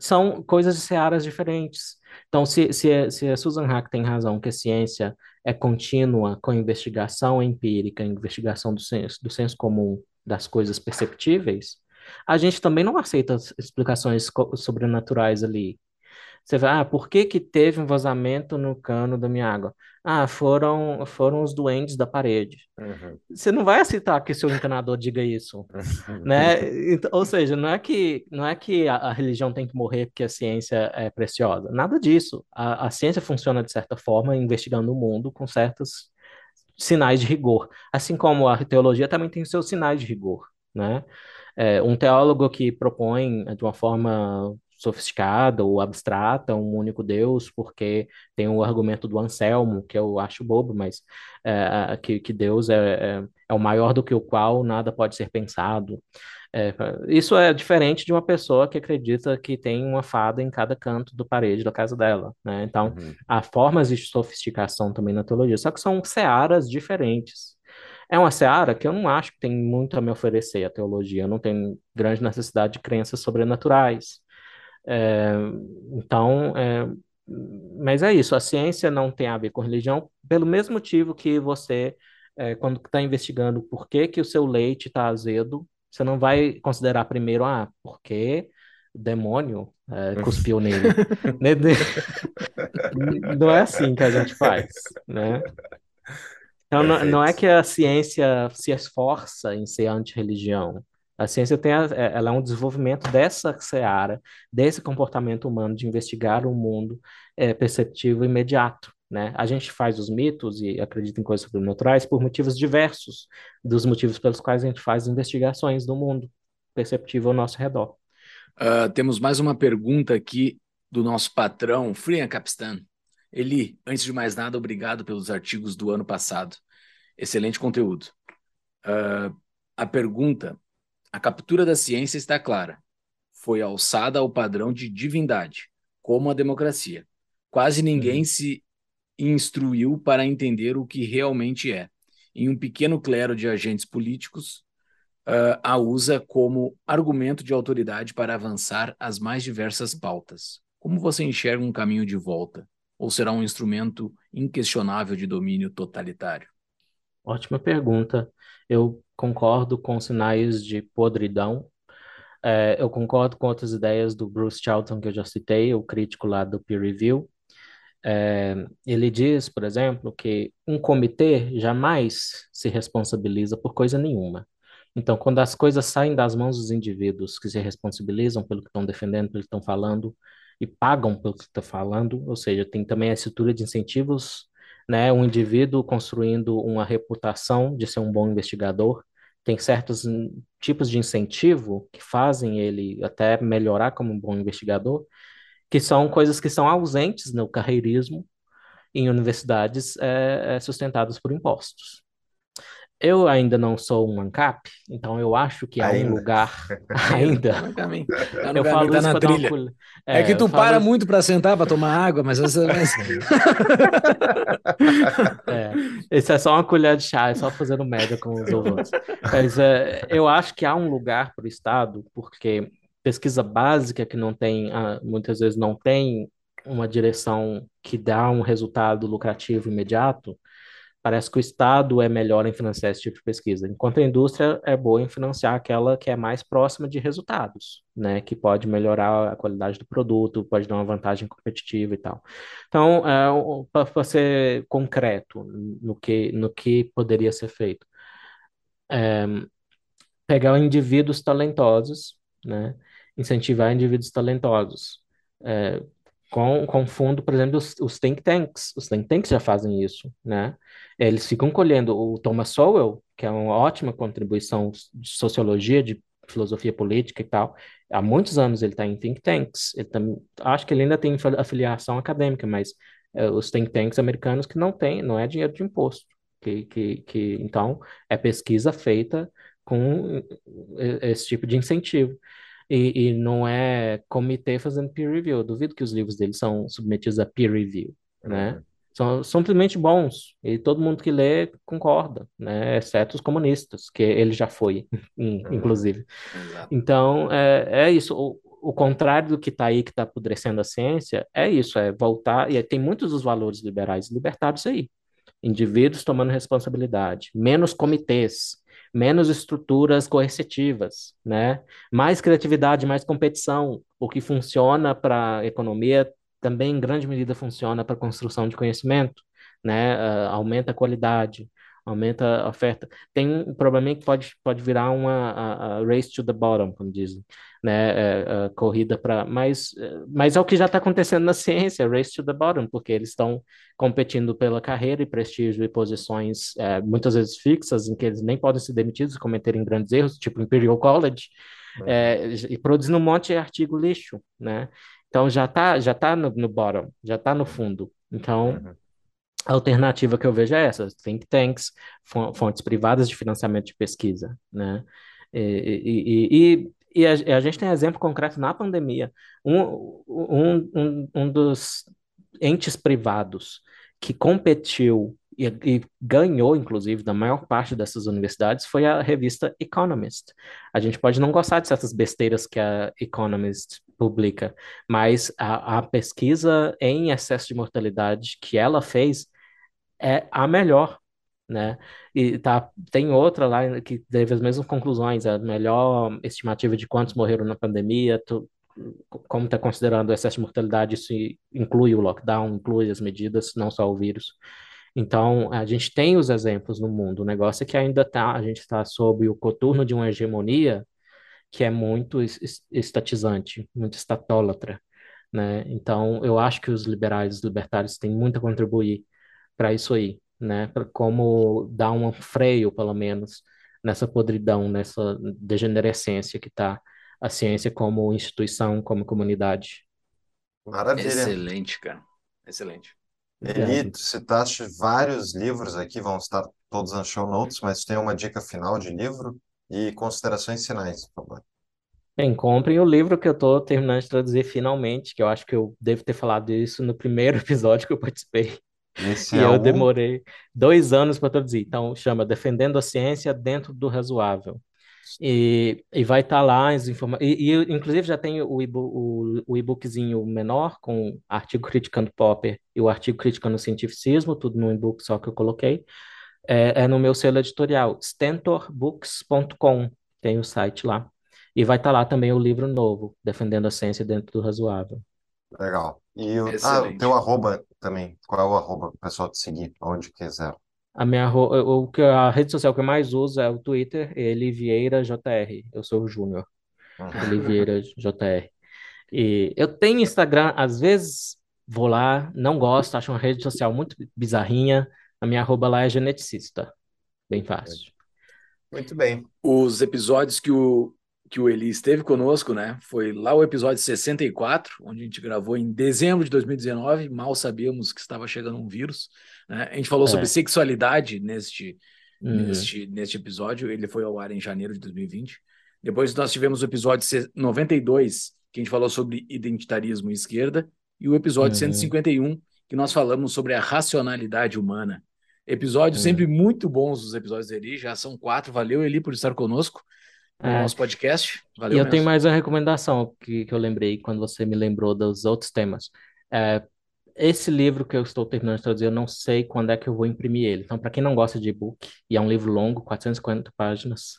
são coisas de searas diferentes. Então, se, se, se a Susan Hack tem razão que a ciência é contínua com investigação empírica, investigação do senso, do senso comum das coisas perceptíveis, a gente também não aceita explicações sobrenaturais ali. Você vai, ah, por que que teve um vazamento no cano da minha água? Ah, foram, foram os duendes da parede. Uhum. Você não vai aceitar que seu encanador diga isso, né? Então, ou seja, não é que, não é que a, a, religião tem que morrer porque a ciência é preciosa. Nada disso. A, a ciência funciona de certa forma investigando o mundo com certos sinais de rigor. Assim como a teologia também tem seus sinais de rigor, né? É, um teólogo que propõe de uma forma sofisticada ou abstrata, um único Deus, porque tem o argumento do Anselmo, que eu acho bobo, mas é, que, que Deus é, é, é, o maior do que o qual nada pode ser pensado. É, isso é diferente de uma pessoa que acredita que tem uma fada em cada canto do parede da casa dela, né? Então, uhum. há formas de sofisticação também na teologia, só que são searas diferentes. É uma seara que eu não acho que tem muito a me oferecer a teologia, eu não tenho grande necessidade de crenças sobrenaturais. É, então, é, mas é isso, a ciência não tem a ver com religião, pelo mesmo motivo que você, é, quando está investigando por que, que o seu leite está azedo, você não vai considerar primeiro, ah, porque demônio é, cuspiu nele. Né? não é assim que a gente faz, né? Então, não, não é que a ciência se esforça em ser anti-religião. A ciência tem a, é, ela é um desenvolvimento dessa seara, desse comportamento humano de investigar o mundo é, perceptivo imediato. né? A gente faz os mitos e acredita em coisas sobrenaturais por motivos diversos dos motivos pelos quais a gente faz investigações no mundo perceptível ao nosso redor. Uh, temos mais uma pergunta aqui do nosso patrão, Frian Capistan. Eli, antes de mais nada, obrigado pelos artigos do ano passado. Excelente conteúdo. Uh, a pergunta: a captura da ciência está clara. Foi alçada ao padrão de divindade, como a democracia. Quase ninguém uhum. se instruiu para entender o que realmente é. Em um pequeno clero de agentes políticos, uh, a usa como argumento de autoridade para avançar as mais diversas pautas. Como você enxerga um caminho de volta? Ou será um instrumento inquestionável de domínio totalitário? Ótima pergunta. Eu concordo com sinais de podridão. É, eu concordo com outras ideias do Bruce Charlton que eu já citei, o crítico lá do peer review. É, ele diz, por exemplo, que um comitê jamais se responsabiliza por coisa nenhuma. Então, quando as coisas saem das mãos dos indivíduos que se responsabilizam pelo que estão defendendo, pelo que estão falando e pagam pelo que estão falando, ou seja, tem também a estrutura de incentivos, né? Um indivíduo construindo uma reputação de ser um bom investigador, tem certos tipos de incentivo que fazem ele até melhorar como um bom investigador, que são coisas que são ausentes no carreirismo em universidades é, sustentadas por impostos. Eu ainda não sou um ANCAP, então eu acho que há ainda. um lugar ainda. Tá tá eu falo tá na trilha. Uma... É, é, que tu para isso... muito para sentar para tomar água, mas você é, isso é só uma colher de chá, é só fazendo média com os ouvintes. Mas é, eu acho que há um lugar para o Estado, porque pesquisa básica que não tem, ah, muitas vezes não tem uma direção que dá um resultado lucrativo imediato parece que o Estado é melhor em financiar esse tipo de pesquisa, enquanto a indústria é boa em financiar aquela que é mais próxima de resultados, né, que pode melhorar a qualidade do produto, pode dar uma vantagem competitiva e tal. Então, é, para ser concreto no que, no que poderia ser feito, é, pegar indivíduos talentosos, né, incentivar indivíduos talentosos, é, com, com fundo, por exemplo, os, os think tanks. Os think tanks já fazem isso, né? Eles ficam colhendo o Thomas Sowell, que é uma ótima contribuição de sociologia, de filosofia política e tal. Há muitos anos ele está em think tanks. Ele tam, acho que ele ainda tem afiliação acadêmica, mas é, os think tanks americanos que não tem, não é dinheiro de imposto. Que, que, que, então, é pesquisa feita com esse tipo de incentivo. E, e, não é comitê fazendo peer review. Eu duvido que os livros dele são submetidos a peer review, né? Uhum. São simplesmente bons e todo mundo que lê concorda, né? Exceto os comunistas, que ele já foi, uhum. inclusive. Uhum. Então, é, é isso. O, o contrário do que está aí, que está apodrecendo a ciência, é isso, é voltar, e tem muitos dos valores liberais libertados aí. Indivíduos tomando responsabilidade, menos comitês, menos estruturas coercitivas, né? Mais criatividade, mais competição. O que funciona para a economia também em grande medida funciona para a construção de conhecimento, né? Uh, aumenta a qualidade, aumenta a oferta. Tem um problema que pode, pode virar uma a, a race to the bottom, como dizem, né? É, a corrida para. Mas, mas é o que já está acontecendo na ciência, race to the bottom, porque eles estão competindo pela carreira e prestígio e posições é, muitas vezes fixas, em que eles nem podem ser demitidos e cometerem grandes erros, tipo Imperial College, é, e produzindo um monte de artigo lixo, né? Então já está já tá no, no bottom, já está no fundo. Então. Uhum a alternativa que eu vejo é essa, think tanks, fontes privadas de financiamento de pesquisa, né? E, e, e, e a, a, gente tem exemplo concreto na pandemia. Um, um, um, um dos entes privados que competiu e, e, ganhou, inclusive, da maior parte dessas universidades foi a revista Economist. A gente pode não gostar de certas besteiras que a Economist publica, mas a, a pesquisa em excesso de mortalidade que ela fez é a melhor, né? E tá, tem outra lá que teve as mesmas conclusões, a melhor estimativa de quantos morreram na pandemia, tu, como está considerando o excesso de mortalidade, isso inclui o lockdown, inclui as medidas, não só o vírus. Então, a gente tem os exemplos no mundo. O negócio é que ainda tá, a gente está sob o coturno de uma hegemonia que é muito estatizante, muito estatólatra, né? Então, eu acho que os liberais, os libertários têm muito a contribuir para isso aí, né? Para como dar um freio, pelo menos, nessa podridão, nessa degenerescência que está a ciência como instituição, como comunidade. Maravilha. Excelente, cara. Excelente. Eli, tu citaste vários livros aqui, vão estar todos nas show notes, mas tem uma dica final de livro e considerações finais, por favor. Bem, comprem o livro que eu estou terminando de traduzir finalmente, que eu acho que eu devo ter falado isso no primeiro episódio que eu participei. Esse E é eu o demorei dois anos para traduzir. Então, chama Defendendo a Ciência Dentro do Razoável. E, e vai estar lá as informações. E, e, inclusive, já tem o, o, o e-bookzinho menor, com artigo criticando Popper e o artigo criticando o cientificismo, tudo no e-book só que eu coloquei. É, é no meu selo editorial, stentorbooks.com, tem o site lá. E vai estar lá também o livro novo, Defendendo a Ciência Dentro do Razoável. legal. E o, ah, o teu arroba também. Qual é o arroba para o pessoal te seguir, onde quiser? A minha o que a rede social que eu mais uso é o Twitter, Vieira JR. Eu sou o Júnior, Vieira JR. E eu tenho Instagram, às vezes vou lá, não gosto, acho uma rede social muito bizarrinha. A minha arroba lá é geneticista. Bem fácil. Muito bem. Os episódios que o, que o Eli esteve conosco, né? Foi lá o episódio 64, onde a gente gravou em dezembro de 2019. Mal sabíamos que estava chegando um vírus. Né? A gente falou sobre É. sexualidade neste, Uhum. neste, neste episódio. Ele foi ao ar em janeiro de 2020. Depois nós tivemos o episódio se- 92, que a gente falou sobre identitarismo e esquerda, e o episódio Uhum. 151, que nós falamos sobre a racionalidade humana. Episódios Uhum. sempre muito bons os episódios dele, já são quatro. Valeu, Eli, por estar conosco no É. nosso podcast. E Valeu eu tenho mesmo. mais uma recomendação que, que eu lembrei quando você me lembrou dos outros temas. É, esse livro que eu estou terminando de traduzir, eu não sei quando é que eu vou imprimir ele. Então, para quem não gosta de e-book, e é um livro longo, 450 páginas,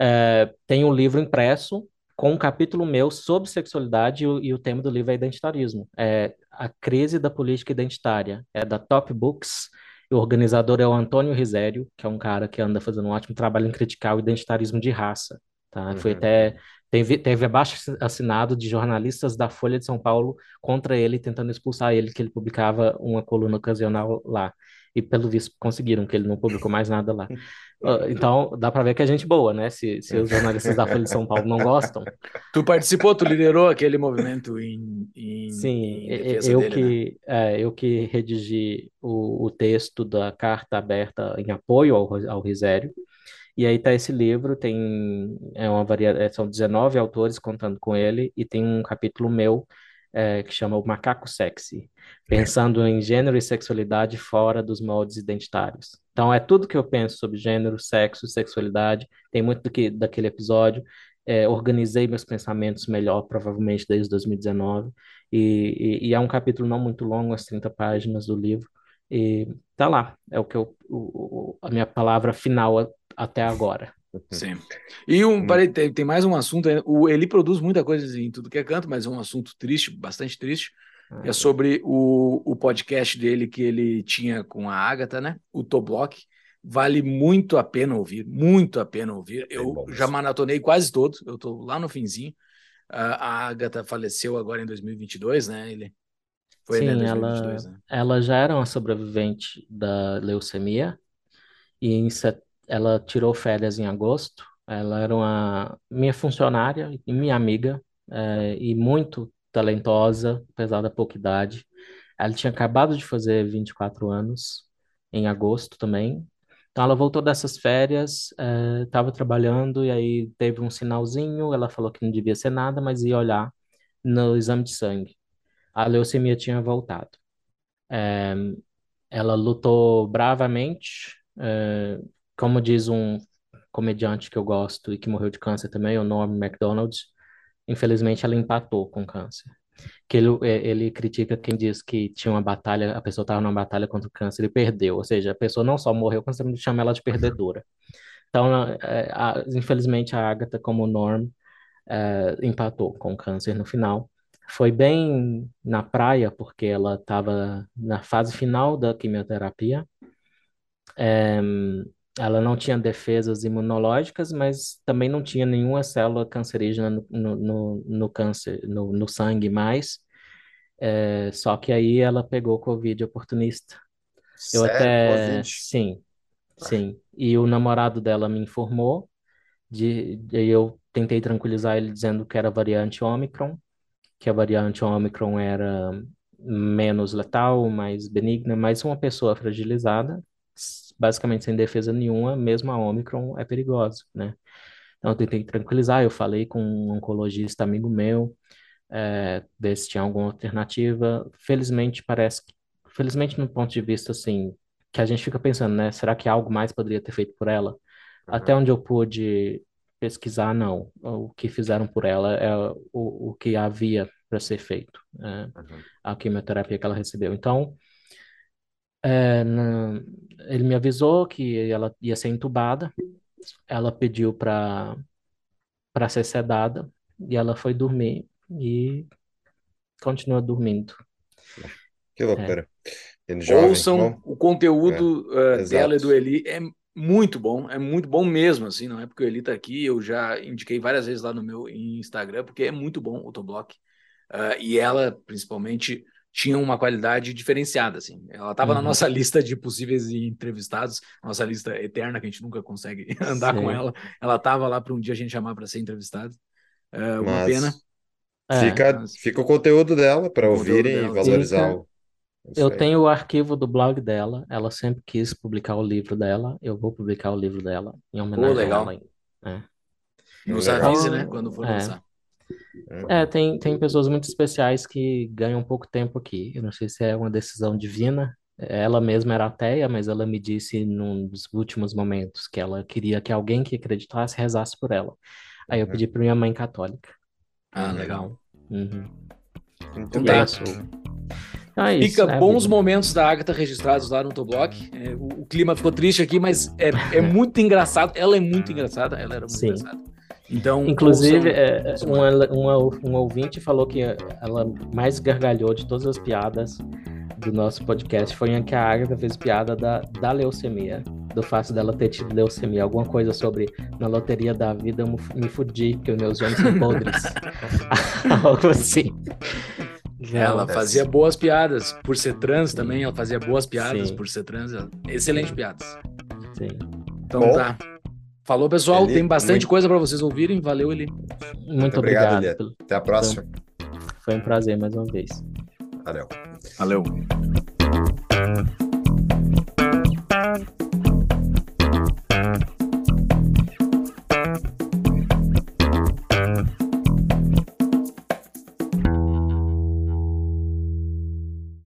é, tem um livro impresso com um capítulo meu sobre sexualidade e o, e o tema do livro é identitarismo. É a crise da política identitária. É da Top Books. O organizador é o Antônio Risério, que é um cara que anda fazendo um ótimo trabalho em criticar o identitarismo de raça. Tá? Foi Uhum. até teve, teve abaixo assinado de jornalistas da Folha de São Paulo contra ele, tentando expulsar ele, que ele publicava uma coluna ocasional lá. E pelo visto conseguiram, que ele não publicou mais nada lá. Então, dá para ver que é gente boa, né? Se, se os jornalistas da Folha de São Paulo não gostam. Tu participou, tu liderou aquele movimento em, em, Sim, em eu dele, né? que, é, eu que redigi o, o texto da carta aberta em apoio ao, ao Risério. E aí tá esse livro, tem é uma varia, é, são 19 autores contando com ele, e tem um capítulo meu é, que chama O Macaco Sexy, pensando em gênero e sexualidade fora dos moldes identitários. Então é tudo que eu penso sobre gênero, sexo, sexualidade, tem muito do que, daquele episódio. É, organizei meus pensamentos melhor, provavelmente desde 2019, e, e, e é um capítulo não muito longo, as 30 páginas do livro, e tá lá, é o que eu, o, a minha palavra final até agora. Sim. E um, Hum. parei, tem, tem mais um assunto. ainda. O Eli produz muita coisa em tudo que é canto, mas é um assunto triste, bastante triste. É sobre o, o podcast dele que ele tinha com a Agatha, né? O Toblock. Vale muito a pena ouvir, muito a pena ouvir. Eu bom já maratonei quase todos, eu tô lá no finzinho. A, a Agatha faleceu agora em 2022, né? Ele foi né, Sim, 2022, ela, né? ela já era uma sobrevivente da leucemia e em set... ela tirou férias em agosto. Ela era uma minha funcionária e minha amiga eh, e muito talentosa, apesar da pouca idade. Ela tinha acabado de fazer 24 anos em agosto também. Então ela voltou dessas férias, estava trabalhando e aí teve um sinalzinho. Ela falou que não devia ser nada, mas ia olhar no exame de sangue. A leucemia tinha voltado. É, ela lutou bravamente, é, como diz um comediante que eu gosto e que morreu de câncer também, o Norm Macdonald. Infelizmente, ela empatou com câncer. Que ele, é, ele critica quem diz que tinha uma batalha, a pessoa estava numa batalha contra o câncer e perdeu. Ou seja, a pessoa não só morreu, como também chama ela de perdedora. Então, é, a- infelizmente, a Agatha, como Norm, é, empatou com câncer no final. Foi bem na praia, porque ela estava na fase final da quimioterapia. Ela não tinha defesas imunológicas, mas também não tinha nenhuma célula cancerígena no, no, no, no câncer, no, no sangue mais. É, só que aí ela pegou Covid oportunista. Eu Sério? até. Covid? Sim, sim. E o namorado dela me informou, de, de eu tentei tranquilizar ele dizendo que era variante Omicron, que a variante Omicron era menos letal, mais benigna, mas uma pessoa fragilizada, basicamente sem defesa nenhuma, mesmo a Omicron é perigosa, né? Então eu tentei tranquilizar, eu falei com um oncologista amigo meu, é, ver se tinha alguma alternativa. Felizmente parece que, felizmente no ponto de vista assim, que a gente fica pensando, né? Será que algo mais poderia ter feito por ela? Até Uhum, onde eu pude pesquisar, não. O que fizeram por ela é o, o que havia para ser feito, é, a quimioterapia que ela recebeu. Então, é, na- ele me avisou que ela ia ser entubada. Ela pediu para para ser sedada e ela foi dormir e continua dormindo. Que É, loucura. E jovem, Ouçam bom, o é, conteúdo uh, dela e do exato. Eli, é muito bom, é muito bom mesmo, assim, não é porque o Eli tá aqui, eu já indiquei várias vezes lá no meu Instagram, porque é muito bom o Autoblock, uh, e ela, principalmente, tinha uma qualidade diferenciada, assim, ela tava na uhum, nossa lista de possíveis entrevistados, nossa lista eterna, que a gente nunca consegue andar com sim. ela, ela tava lá para um dia a gente chamar para ser entrevistado, Uh, uma pena, Mas É, fica, mas fica o conteúdo dela para ouvirem e valorizar fica. o. Isso Eu tenho o arquivo do blog dela. Ela sempre quis publicar o livro dela. Eu vou publicar o livro dela em pô, homenagem a legal, ela. É. nos avise, né, quando for É. lançar. É, Uhum. tem, tem pessoas muito especiais que ganham pouco tempo aqui. Eu não sei se é uma decisão divina. Ela mesma era ateia, mas ela me disse num dos últimos momentos que ela queria que alguém que acreditasse rezasse por ela. Aí eu Uhum. pedi para minha mãe católica. Ah, Uhum. legal. Então, uhum. Então tá. sou. Então é isso, Fica é a bons vida. momentos da Agatha registrados lá no Autoblock. É, o, o clima ficou triste aqui, mas é, é muito engraçado. Ela é muito engraçada, ela era muito Sim. engraçada. Então, Inclusive, ouçam, é, ouçam uma, uma, um ouvinte falou que ela mais gargalhou de todas as piadas do nosso podcast foi em que a Agatha fez piada da, da leucemia, do fato dela ter tido leucemia, alguma coisa sobre na loteria da vida eu me fudi, porque os meus genes são podres. Algo assim. Ela fazia boas piadas por ser trans também, ela fazia boas piadas Sim. por ser trans. Excelentes piadas. sim. Então Bom, tá. Falou, pessoal. Eli, tem bastante muito... coisa para vocês ouvirem. Valeu, Eli. Muito, muito obrigado. obrigado pelo... Até a próxima. Foi um... Foi um prazer mais uma vez. Valeu. Valeu.